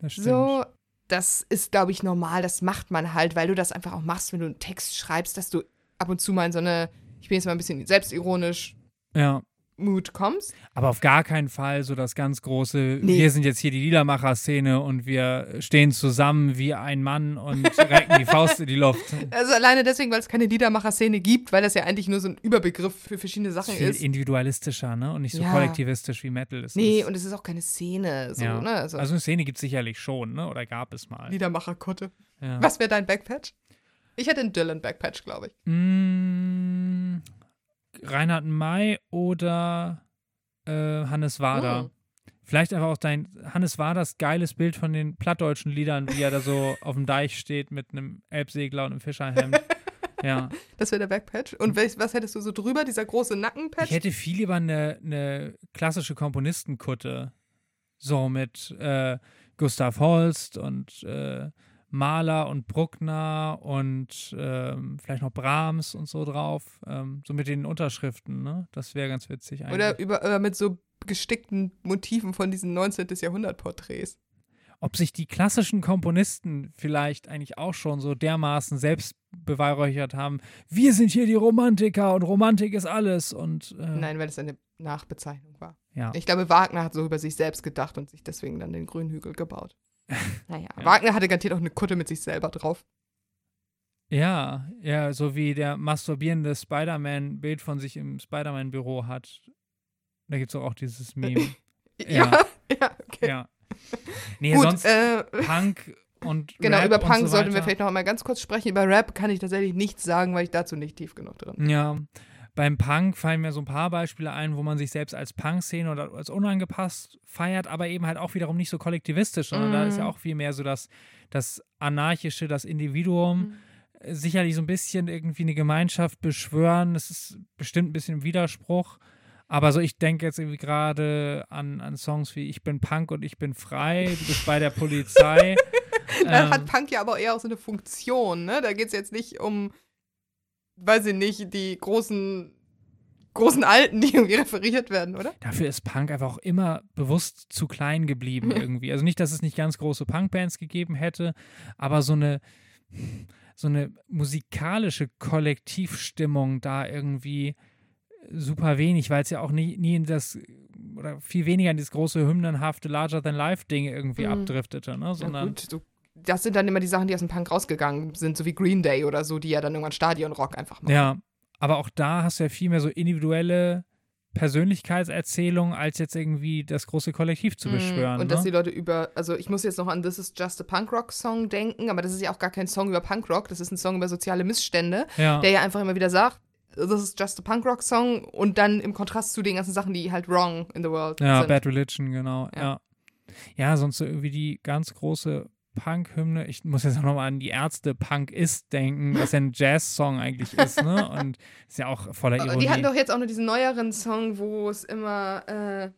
Das stimmt. So, das ist, glaube ich, normal. Das macht man halt, weil du das einfach auch machst, wenn du einen Text schreibst, dass du ab und zu mal in so eine, ich bin jetzt mal ein bisschen selbstironisch, Ja. Mood kommst. Aber auf gar keinen Fall so das ganz große, Nee. wir sind jetzt hier die Liedermacher-Szene und wir stehen zusammen wie ein Mann und <laughs> recken die Faust in die Luft. Also alleine deswegen, weil es keine Liedermacher-Szene gibt, weil das ja eigentlich nur so ein Überbegriff für verschiedene Sachen ist viel ist. individualistischer, ne? Und nicht so Ja. kollektivistisch wie Metal ist. Nee, es. und es ist auch keine Szene. So, ja. ne? also, Also eine Szene gibt es sicherlich schon, ne? Oder gab es mal. Liedermacher-Kotte. Ja. Was wäre dein Backpatch? Ich hätte einen Dylan-Backpatch, glaube ich. Mm, Reinhard May oder äh, Hannes Wader. Hm. Vielleicht einfach auch dein Hannes Waders geiles Bild von den plattdeutschen Liedern, wie er da so <laughs> auf dem Deich steht mit einem Elbsegler und einem Fischerhemd. <laughs> ja. Das wäre der Backpatch. Und welch, was hättest du so drüber? Dieser große Nackenpatch? Ich hätte viel lieber eine, eine klassische Komponistenkutte. So mit äh, Gustav Holst und äh, Mahler und Bruckner und ähm, vielleicht noch Brahms und so drauf. Ähm, so mit den Unterschriften, ne? Das wäre ganz witzig eigentlich. Oder über, äh, mit so gestickten Motiven von diesen 19. Jahrhundert-Porträts. Ob sich die klassischen Komponisten vielleicht eigentlich auch schon so dermaßen selbst beweihräuchert haben. Wir sind hier die Romantiker und Romantik ist alles und äh, Nein, weil es eine Nachbezeichnung war. ja. Ich glaube, Wagner hat so über sich selbst gedacht und sich deswegen dann den Grünhügel gebaut. <laughs> Naja, Ja. Wagner hatte garantiert auch eine Kutte mit sich selber drauf. Ja, ja, so wie der masturbierende Spider-Man-Bild von sich im Spider-Man-Büro hat. Da gibt es auch dieses Meme. <laughs> Ja, Ja. <laughs> ja, okay. ja. Nee, Gut, sonst äh, Punk und genau, Rap über Punk so sollten wir vielleicht noch einmal ganz kurz sprechen. Über Rap kann ich tatsächlich nichts sagen, weil ich dazu nicht tief genug drin Ja, beim Punk fallen mir so ein paar Beispiele ein, wo man sich selbst als Punk-Szene oder als unangepasst feiert, aber eben halt auch wiederum nicht so kollektivistisch, sondern da ist ja Mhm. auch viel mehr so das, das Anarchische, das Individuum. Äh, Sicherlich so ein bisschen irgendwie eine Gemeinschaft beschwören. Das ist bestimmt ein bisschen im Widerspruch. Aber so, ich denke jetzt irgendwie gerade an, an Songs wie Ich bin Punk und ich bin frei, du bist bei der Polizei. <laughs> Da Ähm, hat Punk ja aber eher auch so eine Funktion, ne? Da geht es jetzt nicht um, weiß ich nicht, die großen, großen Alten, die irgendwie referiert werden, oder? Dafür ist Punk einfach auch immer bewusst zu klein geblieben irgendwie. Also nicht, dass es nicht ganz große Punkbands gegeben hätte, aber so eine so eine musikalische Kollektivstimmung da irgendwie super wenig, weil es ja auch nie, nie in das oder viel weniger in dieses große hymnenhafte Larger-than-Life-Ding irgendwie Mhm. abdriftete, ne? Sondern gut, so, das sind dann immer die Sachen, die aus dem Punk rausgegangen sind, so wie Green Day oder so, die ja dann irgendwann Stadionrock einfach machen. Ja, aber auch da hast du ja viel mehr so individuelle Persönlichkeitserzählungen, als jetzt irgendwie das große Kollektiv zu Mm, beschwören. Und ne? dass die Leute über, also ich muss jetzt noch an This is Just a Punk Rock Song denken, aber das ist ja auch gar kein Song über Punkrock, das ist ein Song über soziale Missstände, ja. der ja einfach immer wieder sagt, This is just a Punk Rock Song und dann im Kontrast zu den ganzen Sachen, die halt wrong in the world Ja, sind. Bad Religion, genau. Ja. Ja, ja. sonst so irgendwie die ganz große Punk-Hymne. Ich muss jetzt auch nochmal an die Ärzte Punk ist denken, was ja ein Jazz-Song eigentlich ist, ne? Und ist ja auch voller Ironie. Die hatten doch jetzt auch noch diesen neueren Song, wo es immer, äh,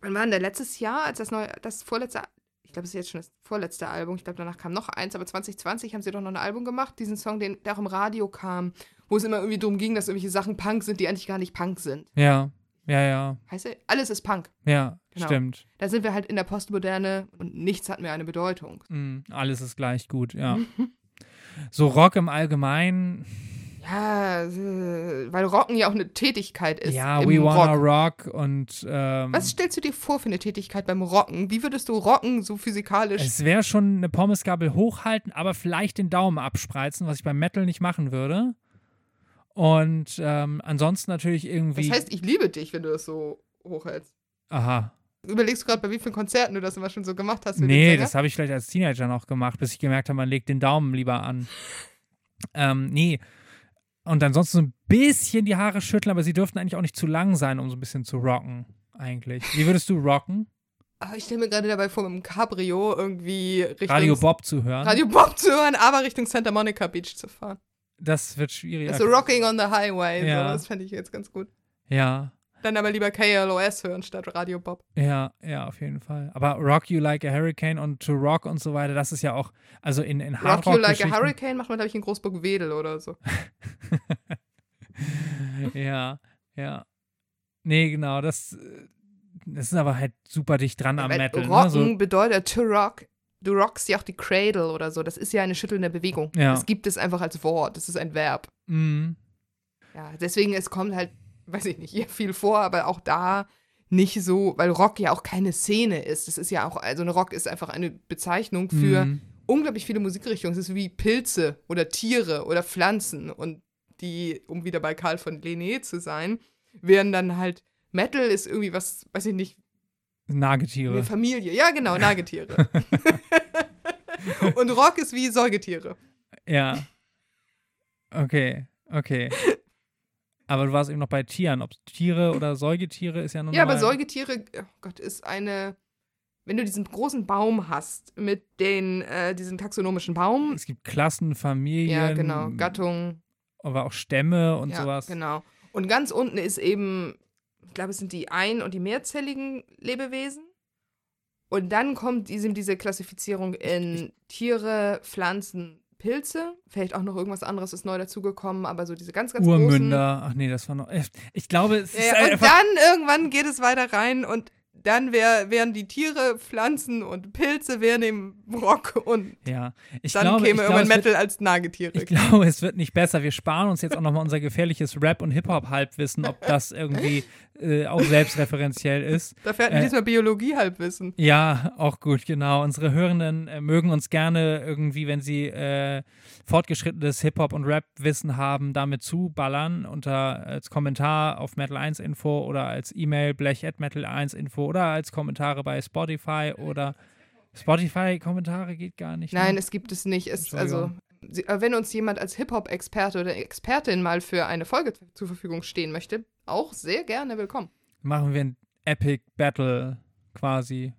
wann war denn der letztes Jahr, als das neue, das vorletzte, ich glaube, es ist jetzt schon das vorletzte Album, ich glaube, danach kam noch eins, aber 2020 haben sie doch noch ein Album gemacht, diesen Song, den, der auch im Radio kam, wo es immer irgendwie darum ging, dass irgendwelche Sachen Punk sind, die eigentlich gar nicht Punk sind. ja, ja, ja, Heißt er? Alles ist Punk. ja, Genau. stimmt. Da sind wir halt in der Postmoderne und nichts hat mehr eine Bedeutung. Mm, alles ist gleich gut, ja. <laughs> so Rock im Allgemeinen, Ja, äh, weil Rocken ja auch eine Tätigkeit ist. ja, We Wanna Rock. Rock und ähm, Was stellst du dir vor für eine Tätigkeit beim Rocken? Wie würdest du rocken, so physikalisch? es wäre schon eine Pommesgabel hochhalten, aber vielleicht den Daumen abspreizen, was ich beim Metal nicht machen würde. Und ähm, ansonsten natürlich irgendwie. Das heißt, ich liebe dich, wenn du das so hochhältst. aha. Überlegst du gerade, bei wie vielen Konzerten du das immer schon so gemacht hast? Nee, das habe ich vielleicht als Teenager noch gemacht, bis ich gemerkt habe, man legt den Daumen lieber an. Ähm, nee, Und ansonsten so ein bisschen die Haare schütteln, aber sie dürften eigentlich auch nicht zu lang sein, um so ein bisschen zu rocken, eigentlich. Wie würdest du rocken? Ah, ich stelle mir gerade dabei vor, mit dem Cabrio irgendwie Richtung Radio Bob zu hören. Radio Bob zu hören, aber Richtung Santa Monica Beach zu fahren. Das wird schwierig. Also Rocking on the Highway, Ja. so, das fände ich jetzt ganz gut. Ja, Dann aber lieber KLOS hören statt Radio Bob. ja, ja, auf jeden Fall. Aber Rock You Like a Hurricane und To Rock und so weiter, das ist ja auch, also in, in Rock Hardrock You Like a Hurricane macht man, glaube ich, in Großburg-Wedel oder so. <laughs> ja, ja. Nee, genau, das, äh, das ist aber halt super dicht dran am Weil Metal. Rocken Ne? So, bedeutet to rock. Du rockst ja auch die Cradle oder so. Das ist ja eine schüttelnde Bewegung. Ja. Das gibt es einfach als Wort. Das ist ein Verb. mm, Ja, deswegen, es kommt halt, weiß ich nicht, <laughs> hier viel vor, aber auch da nicht so, weil Rock ja auch keine Szene ist. Das ist ja auch, also ein Rock ist einfach eine Bezeichnung für mm, unglaublich viele Musikrichtungen. Es ist wie Pilze oder Tiere oder Pflanzen und die, um wieder bei Karl von Linné zu sein, wären dann halt Metal ist irgendwie was, weiß ich nicht, Nagetiere. eine Familie. Ja, genau, <laughs> Nagetiere. <laughs> und Rock ist wie Säugetiere. Ja. Okay, okay. Aber du warst eben noch bei Tieren. Ob Tiere oder Säugetiere ist ja nun Ja, aber Säugetiere, oh Gott, ist eine. Wenn du diesen großen Baum hast mit den, äh, diesen taxonomischen Baum, Es gibt Klassen, Familien. ja, genau, Gattung, Aber auch Stämme und ja, sowas. genau. Und ganz unten ist eben, ich glaube, es sind die ein- und die mehrzelligen Lebewesen. Und dann kommt diese, diese Klassifizierung in Tiere, Pflanzen, Pilze. Vielleicht auch noch irgendwas anderes ist neu dazugekommen, aber so diese ganz, ganz großen. Urmünder. Ach nee, das war noch. Ich glaube, es ist Ja, und einfach. dann irgendwann geht es weiter rein und dann wär, wären die Tiere, Pflanzen und Pilze wären im Rock und Ja, ich dann glaube, käme ich glaube, irgendwann es wird, Metal als Nagetiere. ich glaube, es wird nicht besser. Wir sparen uns jetzt auch nochmal unser gefährliches Rap- und Hip-Hop-Halbwissen, ob das irgendwie äh, auch selbstreferenziell ist. Dafür hatten wir äh, diesmal Biologie-Halbwissen. Ja, auch gut, genau. Unsere Hörenden äh, mögen uns gerne irgendwie, wenn sie äh, fortgeschrittenes Hip-Hop- und Rap-Wissen haben, damit zuballern unter als Kommentar auf Metal1info oder als E-Mail blech@metal1info oder als Kommentare bei Spotify oder Spotify-Kommentare geht gar nicht. Nein, ne? es gibt es nicht. Es, also, äh, wenn uns jemand als Hip-Hop-Experte oder Expertin mal für eine Folge zur Verfügung stehen möchte, auch sehr gerne willkommen. machen wir ein Epic Battle quasi.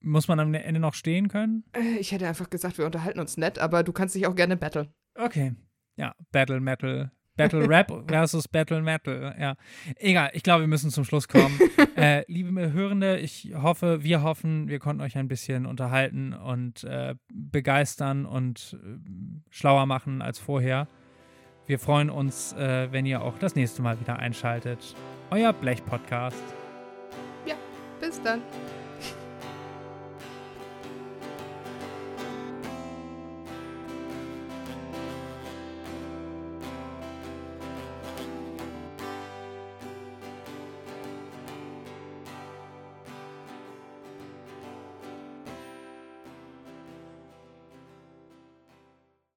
Muss man am Ende noch stehen können? Äh, Ich hätte einfach gesagt, wir unterhalten uns nett, aber du kannst dich auch gerne battlen. Okay. Ja, Battle Metal. Battle Rap versus Battle Metal. Ja. Egal, ich glaube, wir müssen zum Schluss kommen. <laughs> äh, liebe Hörende, ich hoffe, wir hoffen, wir konnten euch ein bisschen unterhalten und äh, begeistern und äh, schlauer machen als vorher. Wir freuen uns, äh, wenn ihr auch das nächste Mal wieder einschaltet. Euer Blech-Podcast. Bis dann.